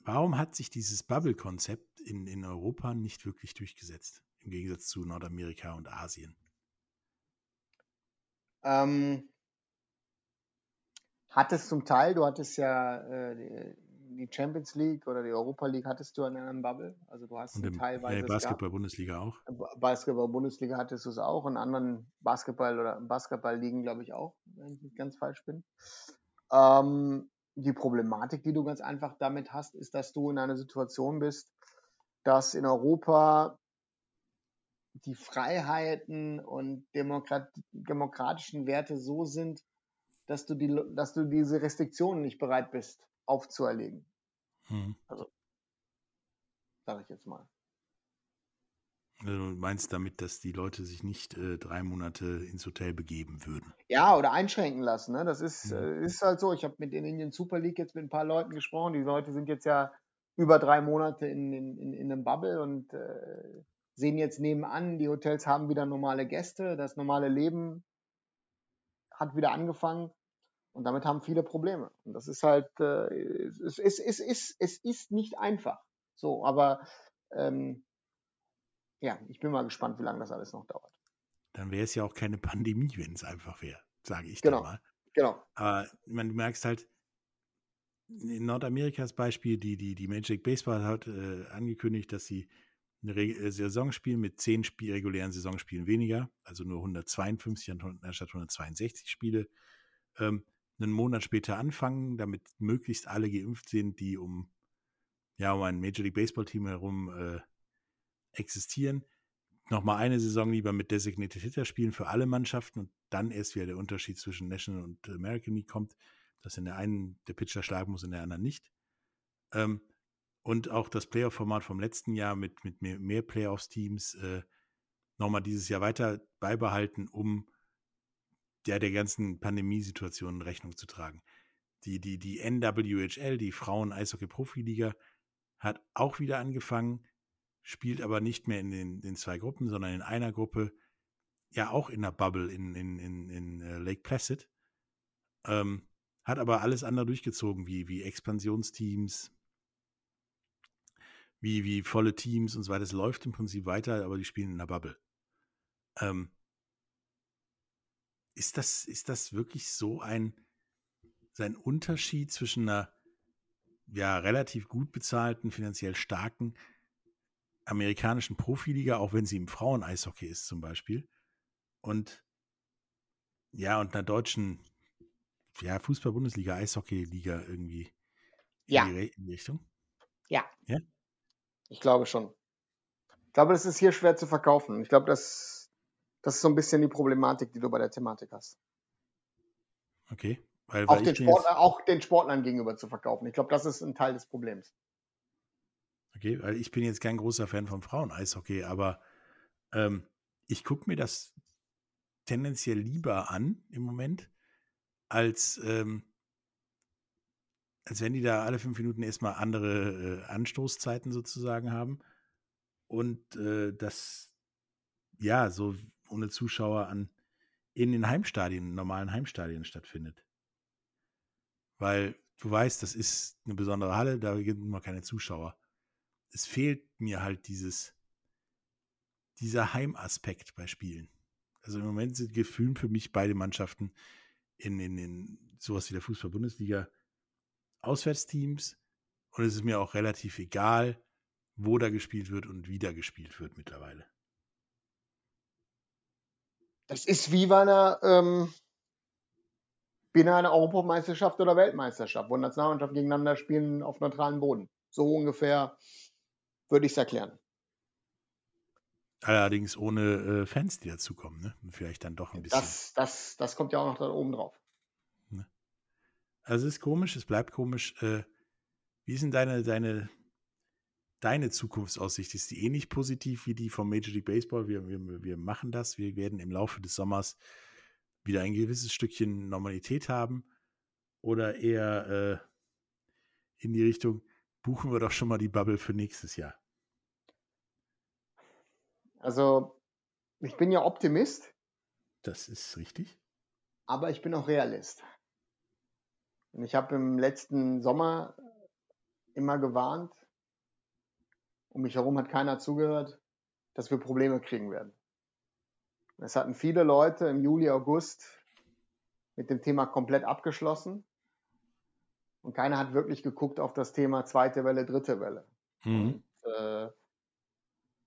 warum hat sich dieses Bubble-Konzept in, in Europa nicht wirklich durchgesetzt? Im Gegensatz zu Nordamerika und Asien. Ähm, hattest zum Teil, du hattest ja äh, die, Champions League oder die Europa League hattest du in einem Bubble. Also du hast Und im teilweise äh, es gab- Basketball-Bundesliga auch. Ba- Basketball-Bundesliga hattest du es auch, in anderen Basketball- oder Basketball-Ligen, glaube ich, auch, wenn ich nicht ganz falsch bin. Ähm, die Problematik, die du ganz einfach damit hast, ist, dass du in einer Situation bist, dass in Europa die Freiheiten und Demokrat demokratischen Werte so sind, dass du, die, dass du diese Restriktionen nicht bereit bist aufzuerlegen, Hm. sage ich jetzt mal. Also du meinst damit, dass die Leute sich nicht äh, drei Monate ins Hotel begeben würden. Ja, oder einschränken lassen. Ne? Das ist, Mhm. äh, ist halt so. Ich habe mit den Indian Super League jetzt mit ein paar Leuten gesprochen. Die Leute sind jetzt ja über drei Monate in, in, in, in einem Bubble und äh, sehen jetzt nebenan, die Hotels haben wieder normale Gäste, das normale Leben hat wieder angefangen und damit haben viele Probleme. Und das ist halt, äh, es, es, es, es, ist, es ist nicht einfach. So, aber ähm, ja, ich bin mal gespannt, wie lange das alles noch dauert. Dann wäre es ja auch keine Pandemie, wenn es einfach wäre, sage ich Genau. mal. Genau. Aber meine, du merkst halt, in Nordamerikas Beispiel, die, die, die Major League Baseball hat äh, angekündigt, dass sie eine Re äh, Saison spielen mit zehn Spiel regulären Saisonspielen weniger, also nur 152 an- anstatt 162 Spiele, ähm, einen Monat später anfangen, damit möglichst alle geimpft sind, die um, ja, um ein Major League Baseball Team herum äh, existieren. Nochmal eine Saison lieber mit Designated Hitter spielen für alle Mannschaften und dann erst wieder der Unterschied zwischen National und American League kommt, dass in der einen der Pitcher schlagen muss, in der anderen nicht. Ähm, und auch das Playoff-Format vom letzten Jahr mit, mit mehr, mehr Playoffs-Teams äh, nochmal dieses Jahr weiter beibehalten, um der, der ganzen Pandemiesituation Rechnung zu tragen. Die, die, die NWHL, die Frauen-Eishockey-Profiliga, hat auch wieder angefangen, spielt aber nicht mehr in den, den zwei Gruppen, sondern in einer Gruppe, ja auch in der Bubble in, in, in, in äh, Lake Placid. Ähm, hat aber alles andere durchgezogen, wie, wie Expansionsteams, wie, wie volle Teams und so weiter. Es läuft im Prinzip weiter, aber die spielen in der Bubble. Ähm, ist, das, ist das wirklich so ein, sein Unterschied zwischen einer ja, relativ gut bezahlten, finanziell starken amerikanischen Profiliga, auch wenn sie im Frauen-Eishockey ist zum Beispiel, und ja, und einer deutschen ja, Fußball-Bundesliga, Eishockey-Liga irgendwie Ja. in, die, in die Richtung? Ja. Ja? Ich glaube schon. Ich glaube, das ist hier schwer zu verkaufen. Ich glaube, das, das ist so ein bisschen die Problematik, die du bei der Thematik hast. Okay. Weil, Auch weil den, ich bin Sport, auch den Sportlern gegenüber zu verkaufen. Ich glaube, das ist ein Teil des Problems. Okay, weil ich bin jetzt kein großer Fan vom Frauen-Eishockey, aber ähm, ich gucke mir das tendenziell lieber an im Moment, als, ähm, als wenn die da alle fünf Minuten erstmal andere äh, Anstoßzeiten sozusagen haben und äh, das ja so ohne Zuschauer an in den Heimstadien, normalen Heimstadien stattfindet. Weil du weißt, das ist eine besondere Halle, da gibt immer keine Zuschauer. Es fehlt mir halt dieses, dieser Heimaspekt bei Spielen. Also im Moment sind gefühlt für mich beide Mannschaften in, in, in sowas wie der Fußball-Bundesliga Auswärtsteams und es ist mir auch relativ egal, wo da gespielt wird und wie da gespielt wird mittlerweile. Das ist wie bei einer, ähm, wie in einer Europameisterschaft oder Weltmeisterschaft, wo Nationalmannschaften gegeneinander spielen auf neutralem Boden. So ungefähr würde ich es erklären. Allerdings ohne äh, Fans, die dazukommen, ne? Vielleicht dann doch ein bisschen. Das, das, das kommt ja auch noch da oben drauf. Also es ist komisch, es bleibt komisch. Äh, wie ist denn deine, deine, deine Zukunftsaussicht? Ist die ähnlich positiv wie die vom Major League Baseball? Wir, wir, wir machen das. Wir werden im Laufe des Sommers wieder ein gewisses Stückchen Normalität haben. Oder eher äh, in die Richtung, buchen wir doch schon mal die Bubble für nächstes Jahr. Also, ich bin ja Optimist, Das ist richtig. aber ich bin auch Realist. Und ich habe im letzten Sommer immer gewarnt, um mich herum hat keiner zugehört, dass wir Probleme kriegen werden. Es hatten viele Leute im Juli, August mit dem Thema komplett abgeschlossen. Und keiner hat wirklich geguckt auf das Thema zweite Welle, dritte Welle. Mhm. Und, äh,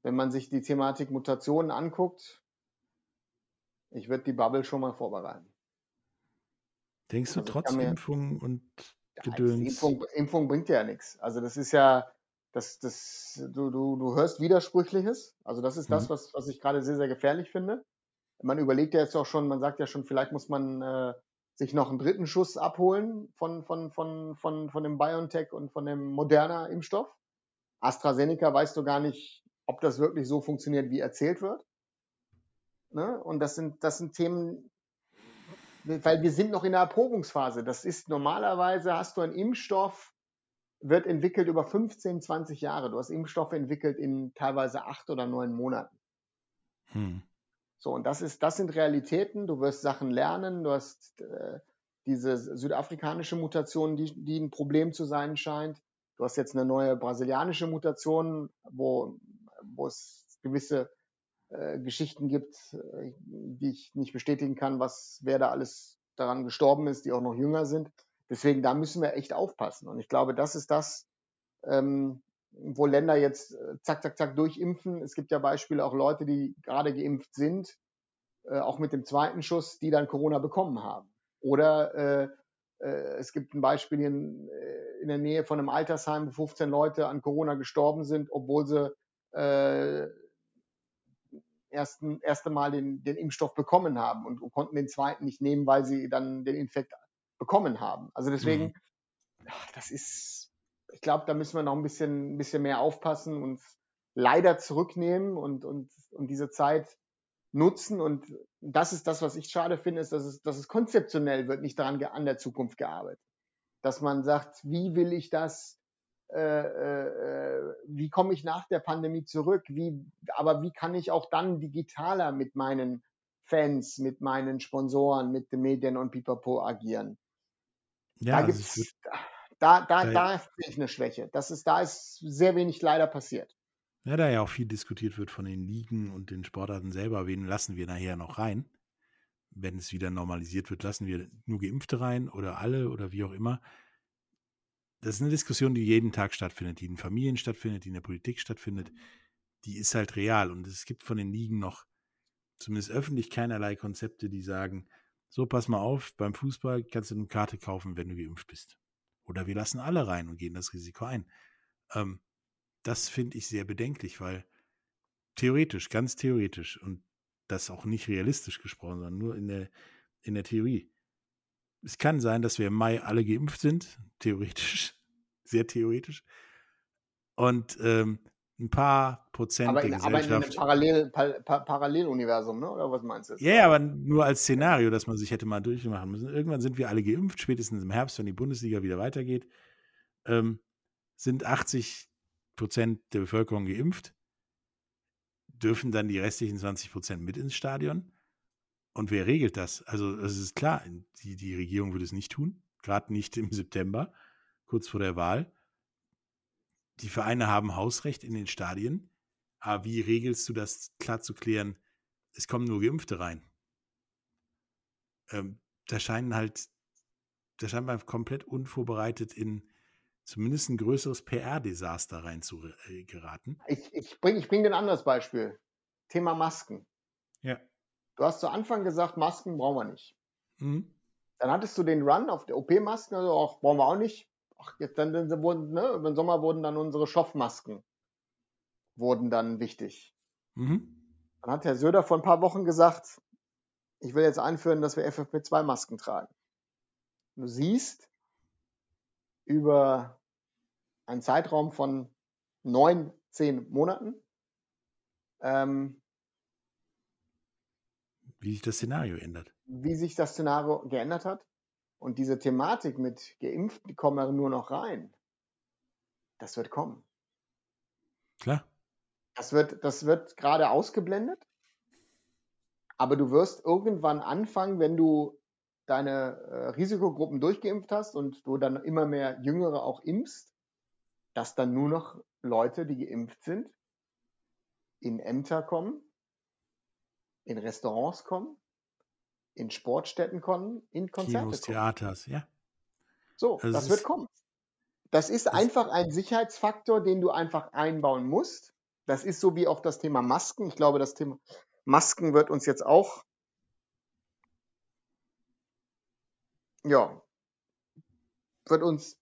wenn man sich die Thematik Mutationen anguckt, ich würde die Bubble schon mal vorbereiten. Denkst du Also trotz mir- Impfung und Ja, Gedöns? Impfung, Impfung bringt ja nichts. Also das ist ja, das, das, du, du, du hörst Widersprüchliches. Also das ist das, Mhm. was, was ich gerade sehr, sehr gefährlich finde. Man überlegt ja jetzt auch schon, man sagt ja schon, vielleicht muss man äh, sich noch einen dritten Schuss abholen von, von, von, von, von dem BioNTech und von dem Moderna Impfstoff. AstraZeneca weißt du gar nicht, ob das wirklich so funktioniert, wie erzählt wird. Ne? Und das sind, das sind Themen, weil wir sind noch in der Erprobungsphase. Das ist normalerweise, hast du einen Impfstoff, wird entwickelt über 15, 20 Jahre. Du hast Impfstoffe entwickelt in teilweise acht oder neun Monaten. Hm. So, und das ist, das sind Realitäten. Du wirst Sachen lernen. Du hast äh, diese südafrikanische Mutation, die, die ein Problem zu sein scheint. Du hast jetzt eine neue brasilianische Mutation, wo, wo es gewisse äh, Geschichten gibt, äh, die ich nicht bestätigen kann, was wer da alles daran gestorben ist, die auch noch jünger sind. Deswegen, da müssen wir echt aufpassen. Und ich glaube, das ist das, ähm, wo Länder jetzt äh, zack, zack, zack durchimpfen. Es gibt ja Beispiele auch Leute, die gerade geimpft sind, äh, auch mit dem zweiten Schuss, die dann Corona bekommen haben. Oder äh, äh, es gibt ein Beispiel in, äh, in der Nähe von einem Altersheim, wo 15 Leute an Corona gestorben sind, obwohl sie äh, ersten, erste Mal den, den Impfstoff bekommen haben und, konnten den zweiten nicht nehmen, weil sie dann den Infekt bekommen haben. Also deswegen, Mhm. ach, das ist, ich glaube, da müssen wir noch ein bisschen, ein bisschen mehr aufpassen und leider zurücknehmen und, und, und diese Zeit nutzen. Und das ist das, was ich schade finde, ist, dass es, dass es konzeptionell wird, nicht daran an der Zukunft gearbeitet. Dass man sagt, wie will ich das äh, äh, wie komme ich nach der Pandemie zurück? Wie, aber wie kann ich auch dann digitaler mit meinen Fans, mit meinen Sponsoren, mit den Medien und Pipapo agieren? Ja, da also gibt's, da, da, da, da sehe ich eine Schwäche. Das ist, da ist sehr wenig leider passiert. ja, da ja auch viel diskutiert wird von den Ligen und den Sportarten selber, wen lassen wir nachher noch rein? Wenn es wieder normalisiert wird, lassen wir nur Geimpfte rein oder alle oder wie auch immer. Das ist eine Diskussion, die jeden Tag stattfindet, die in Familien stattfindet, die in der Politik stattfindet. Die ist halt real. Und es gibt von den Ligen noch zumindest öffentlich keinerlei Konzepte, die sagen, so pass mal auf, beim Fußball kannst du eine Karte kaufen, wenn du geimpft bist. Oder wir lassen alle rein und gehen das Risiko ein. Ähm, das finde ich sehr bedenklich, weil theoretisch, ganz theoretisch und das auch nicht realistisch gesprochen, sondern nur in der, in der Theorie. Es kann sein, dass wir im Mai alle geimpft sind, theoretisch, sehr theoretisch. Und ähm, ein paar Prozent Aber der in, aber in einem Gesellschaft. Parallel, pa, pa, Paralleluniversum, ne? oder was meinst du? Ja, ja, aber nur als Szenario, dass man sich hätte mal durchmachen müssen. Irgendwann sind wir alle geimpft, spätestens im Herbst, wenn die Bundesliga wieder weitergeht, ähm, sind 80 Prozent der Bevölkerung geimpft, dürfen dann die restlichen 20 Prozent mit ins Stadion. Und wer regelt das? Also, es ist klar, die, die Regierung würde es nicht tun, gerade nicht im September, kurz vor der Wahl. Die Vereine haben Hausrecht in den Stadien. Aber wie regelst du das klar zu klären? Es kommen nur Geimpfte rein. Ähm, da scheinen halt, da scheint man komplett unvorbereitet in zumindest ein größeres PR-Desaster rein zu äh, geraten. Ich, ich bringe ich bring dir ein anderes Beispiel. Thema Masken. Ja. Du hast zu Anfang gesagt, Masken brauchen wir nicht. Mhm. Dann hattest du den Run auf die OP-Masken, also auch brauchen wir auch nicht. Ach, jetzt dann, dann wurden, ne, den Sommer wurden dann unsere Stoffmasken wurden dann wichtig. Mhm. Dann hat Herr Söder vor ein paar Wochen gesagt, ich will jetzt einführen, dass wir FFP2-Masken tragen. Du siehst über einen Zeitraum von neun, zehn Monaten, ähm, Wie sich das Szenario ändert. wie sich das Szenario geändert hat. Und diese Thematik mit Geimpften, die kommen ja nur noch rein. Das wird kommen. Klar. Das wird, das wird gerade ausgeblendet. Aber du wirst irgendwann anfangen, wenn du deine äh, Risikogruppen durchgeimpft hast und du dann immer mehr Jüngere auch impfst, dass dann nur noch Leute, die geimpft sind, in Ämter kommen, in Restaurants kommen, in Sportstätten kommen, in Konzerte Kinos, kommen. Theaters, ja. So, Also das wird ist- kommen. Das ist das- einfach ein Sicherheitsfaktor, den du einfach einbauen musst. Das ist so wie auch das Thema Masken. Ich glaube, das Thema Masken wird uns jetzt auch, ja, wird uns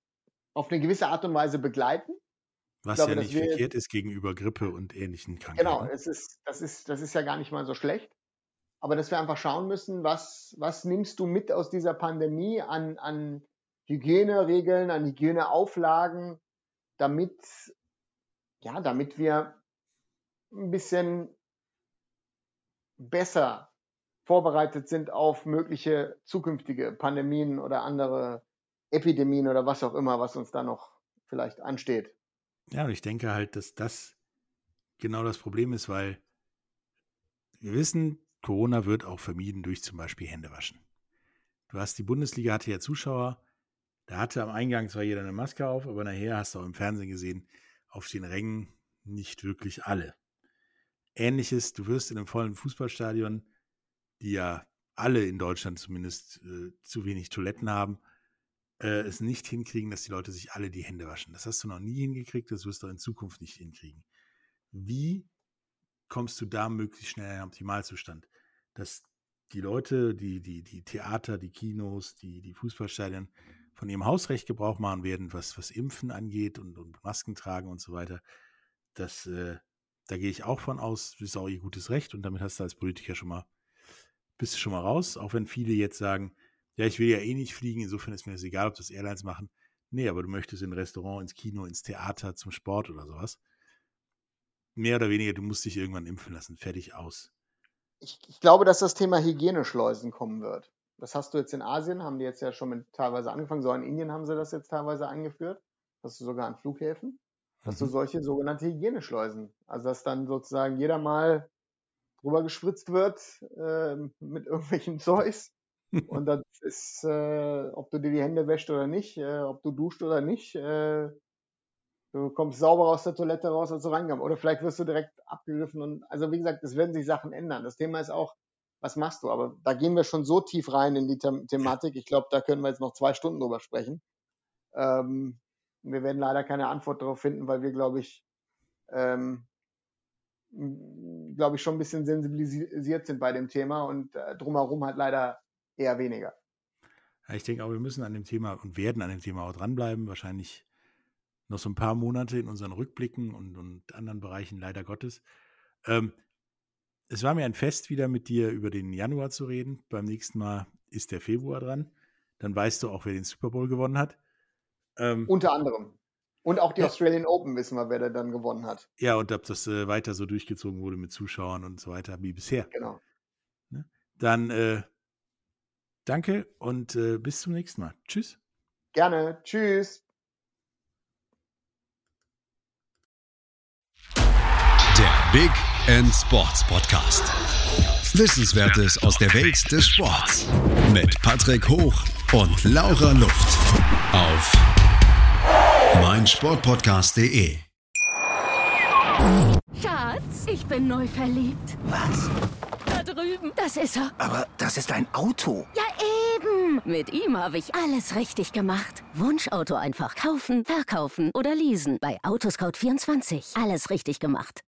auf eine gewisse Art und Weise begleiten. Was glaube, ja nicht verkehrt ist gegenüber Grippe und ähnlichen Krankheiten. Genau, es ist, das ist, das ist ja gar nicht mal so schlecht. Aber dass wir einfach schauen müssen, was, was nimmst du mit aus dieser Pandemie an, an Hygieneregeln, an Hygieneauflagen, damit, ja, damit wir ein bisschen besser vorbereitet sind auf mögliche zukünftige Pandemien oder andere Epidemien oder was auch immer, was uns da noch vielleicht ansteht. Ja, und ich denke halt, dass das genau das Problem ist, weil wir wissen, Corona wird auch vermieden durch zum Beispiel Händewaschen. Du hast die Bundesliga hatte ja Zuschauer, da hatte am Eingang zwar jeder eine Maske auf, aber nachher hast du auch im Fernsehen gesehen, auf den Rängen nicht wirklich alle. Ähnliches, du wirst in einem vollen Fußballstadion, die ja alle in Deutschland zumindest äh, zu wenig Toiletten haben, äh, es nicht hinkriegen, dass die Leute sich alle die Hände waschen. Das hast du noch nie hingekriegt, das wirst du auch in Zukunft nicht hinkriegen. Wie kommst du da möglichst schnell in einen Optimalzustand? Dass die Leute, die, die, die Theater, die Kinos, die, die Fußballstadien von ihrem Hausrecht Gebrauch machen werden, was, was Impfen angeht und, und Masken tragen und so weiter. Das, äh, da gehe ich auch von aus, das ist auch ihr gutes Recht und damit hast du als Politiker schon mal, bist du schon mal raus, auch wenn viele jetzt sagen, ja, ich will ja eh nicht fliegen, insofern ist mir das egal, ob das Airlines machen. Nee, aber du möchtest in ein Restaurant, ins Kino, ins Theater, zum Sport oder sowas. Mehr oder weniger, du musst dich irgendwann impfen lassen. Fertig aus. ich, ich glaube, dass das Thema Hygieneschleusen kommen wird. Das hast du jetzt in Asien, haben die jetzt ja schon mit teilweise angefangen, so in Indien haben sie das jetzt teilweise eingeführt. hast du sogar an Flughäfen, hast Mhm. du solche sogenannte Hygieneschleusen. Also dass dann sozusagen jeder mal drüber gespritzt wird äh, mit irgendwelchen Zeugs. Und das ist, äh, ob du dir die Hände wäscht oder nicht, äh, ob du duscht oder nicht, äh, du kommst sauber aus der Toilette raus, als du reinkommst. Oder vielleicht wirst du direkt abgegriffen. Und also wie gesagt, es werden sich Sachen ändern. Das Thema ist auch, was machst du? Aber da gehen wir schon so tief rein in die The Thematik. Ich glaube, da können wir jetzt noch zwei Stunden drüber sprechen. Ähm, wir werden leider keine Antwort darauf finden, weil wir, glaube ich, ähm, glaube ich, schon ein bisschen sensibilisiert sind bei dem Thema und äh, drumherum halt leider eher weniger. Ich denke auch, wir müssen an dem Thema und werden an dem Thema auch dranbleiben. Wahrscheinlich noch so ein paar Monate in unseren Rückblicken und, und anderen Bereichen, leider Gottes. Ähm, es war mir ein Fest, wieder mit dir über den Januar zu reden. Beim nächsten Mal ist der Februar dran. Dann weißt du auch, wer den Super Bowl gewonnen hat. Ähm, Unter anderem. Und auch die Ja. Australian Open wissen wir, wer da dann gewonnen hat. ja, und ob das äh, weiter so durchgezogen wurde mit Zuschauern und so weiter wie bisher. Genau. Dann äh, danke und äh, bis zum nächsten Mal. Tschüss. Gerne. Tschüss. Der Big End Sports Podcast. Wissenswertes aus der Welt des Sports. Mit Patrick Hoch und Laura Luft. Auf meinsportpodcast.de. Schatz, ich bin neu verliebt. Was? Da drüben. Das ist er. Aber das ist ein Auto. Ja, eben. Mit ihm habe ich alles richtig gemacht. Wunschauto einfach kaufen, verkaufen oder leasen. Bei Autoscout24. Alles richtig gemacht.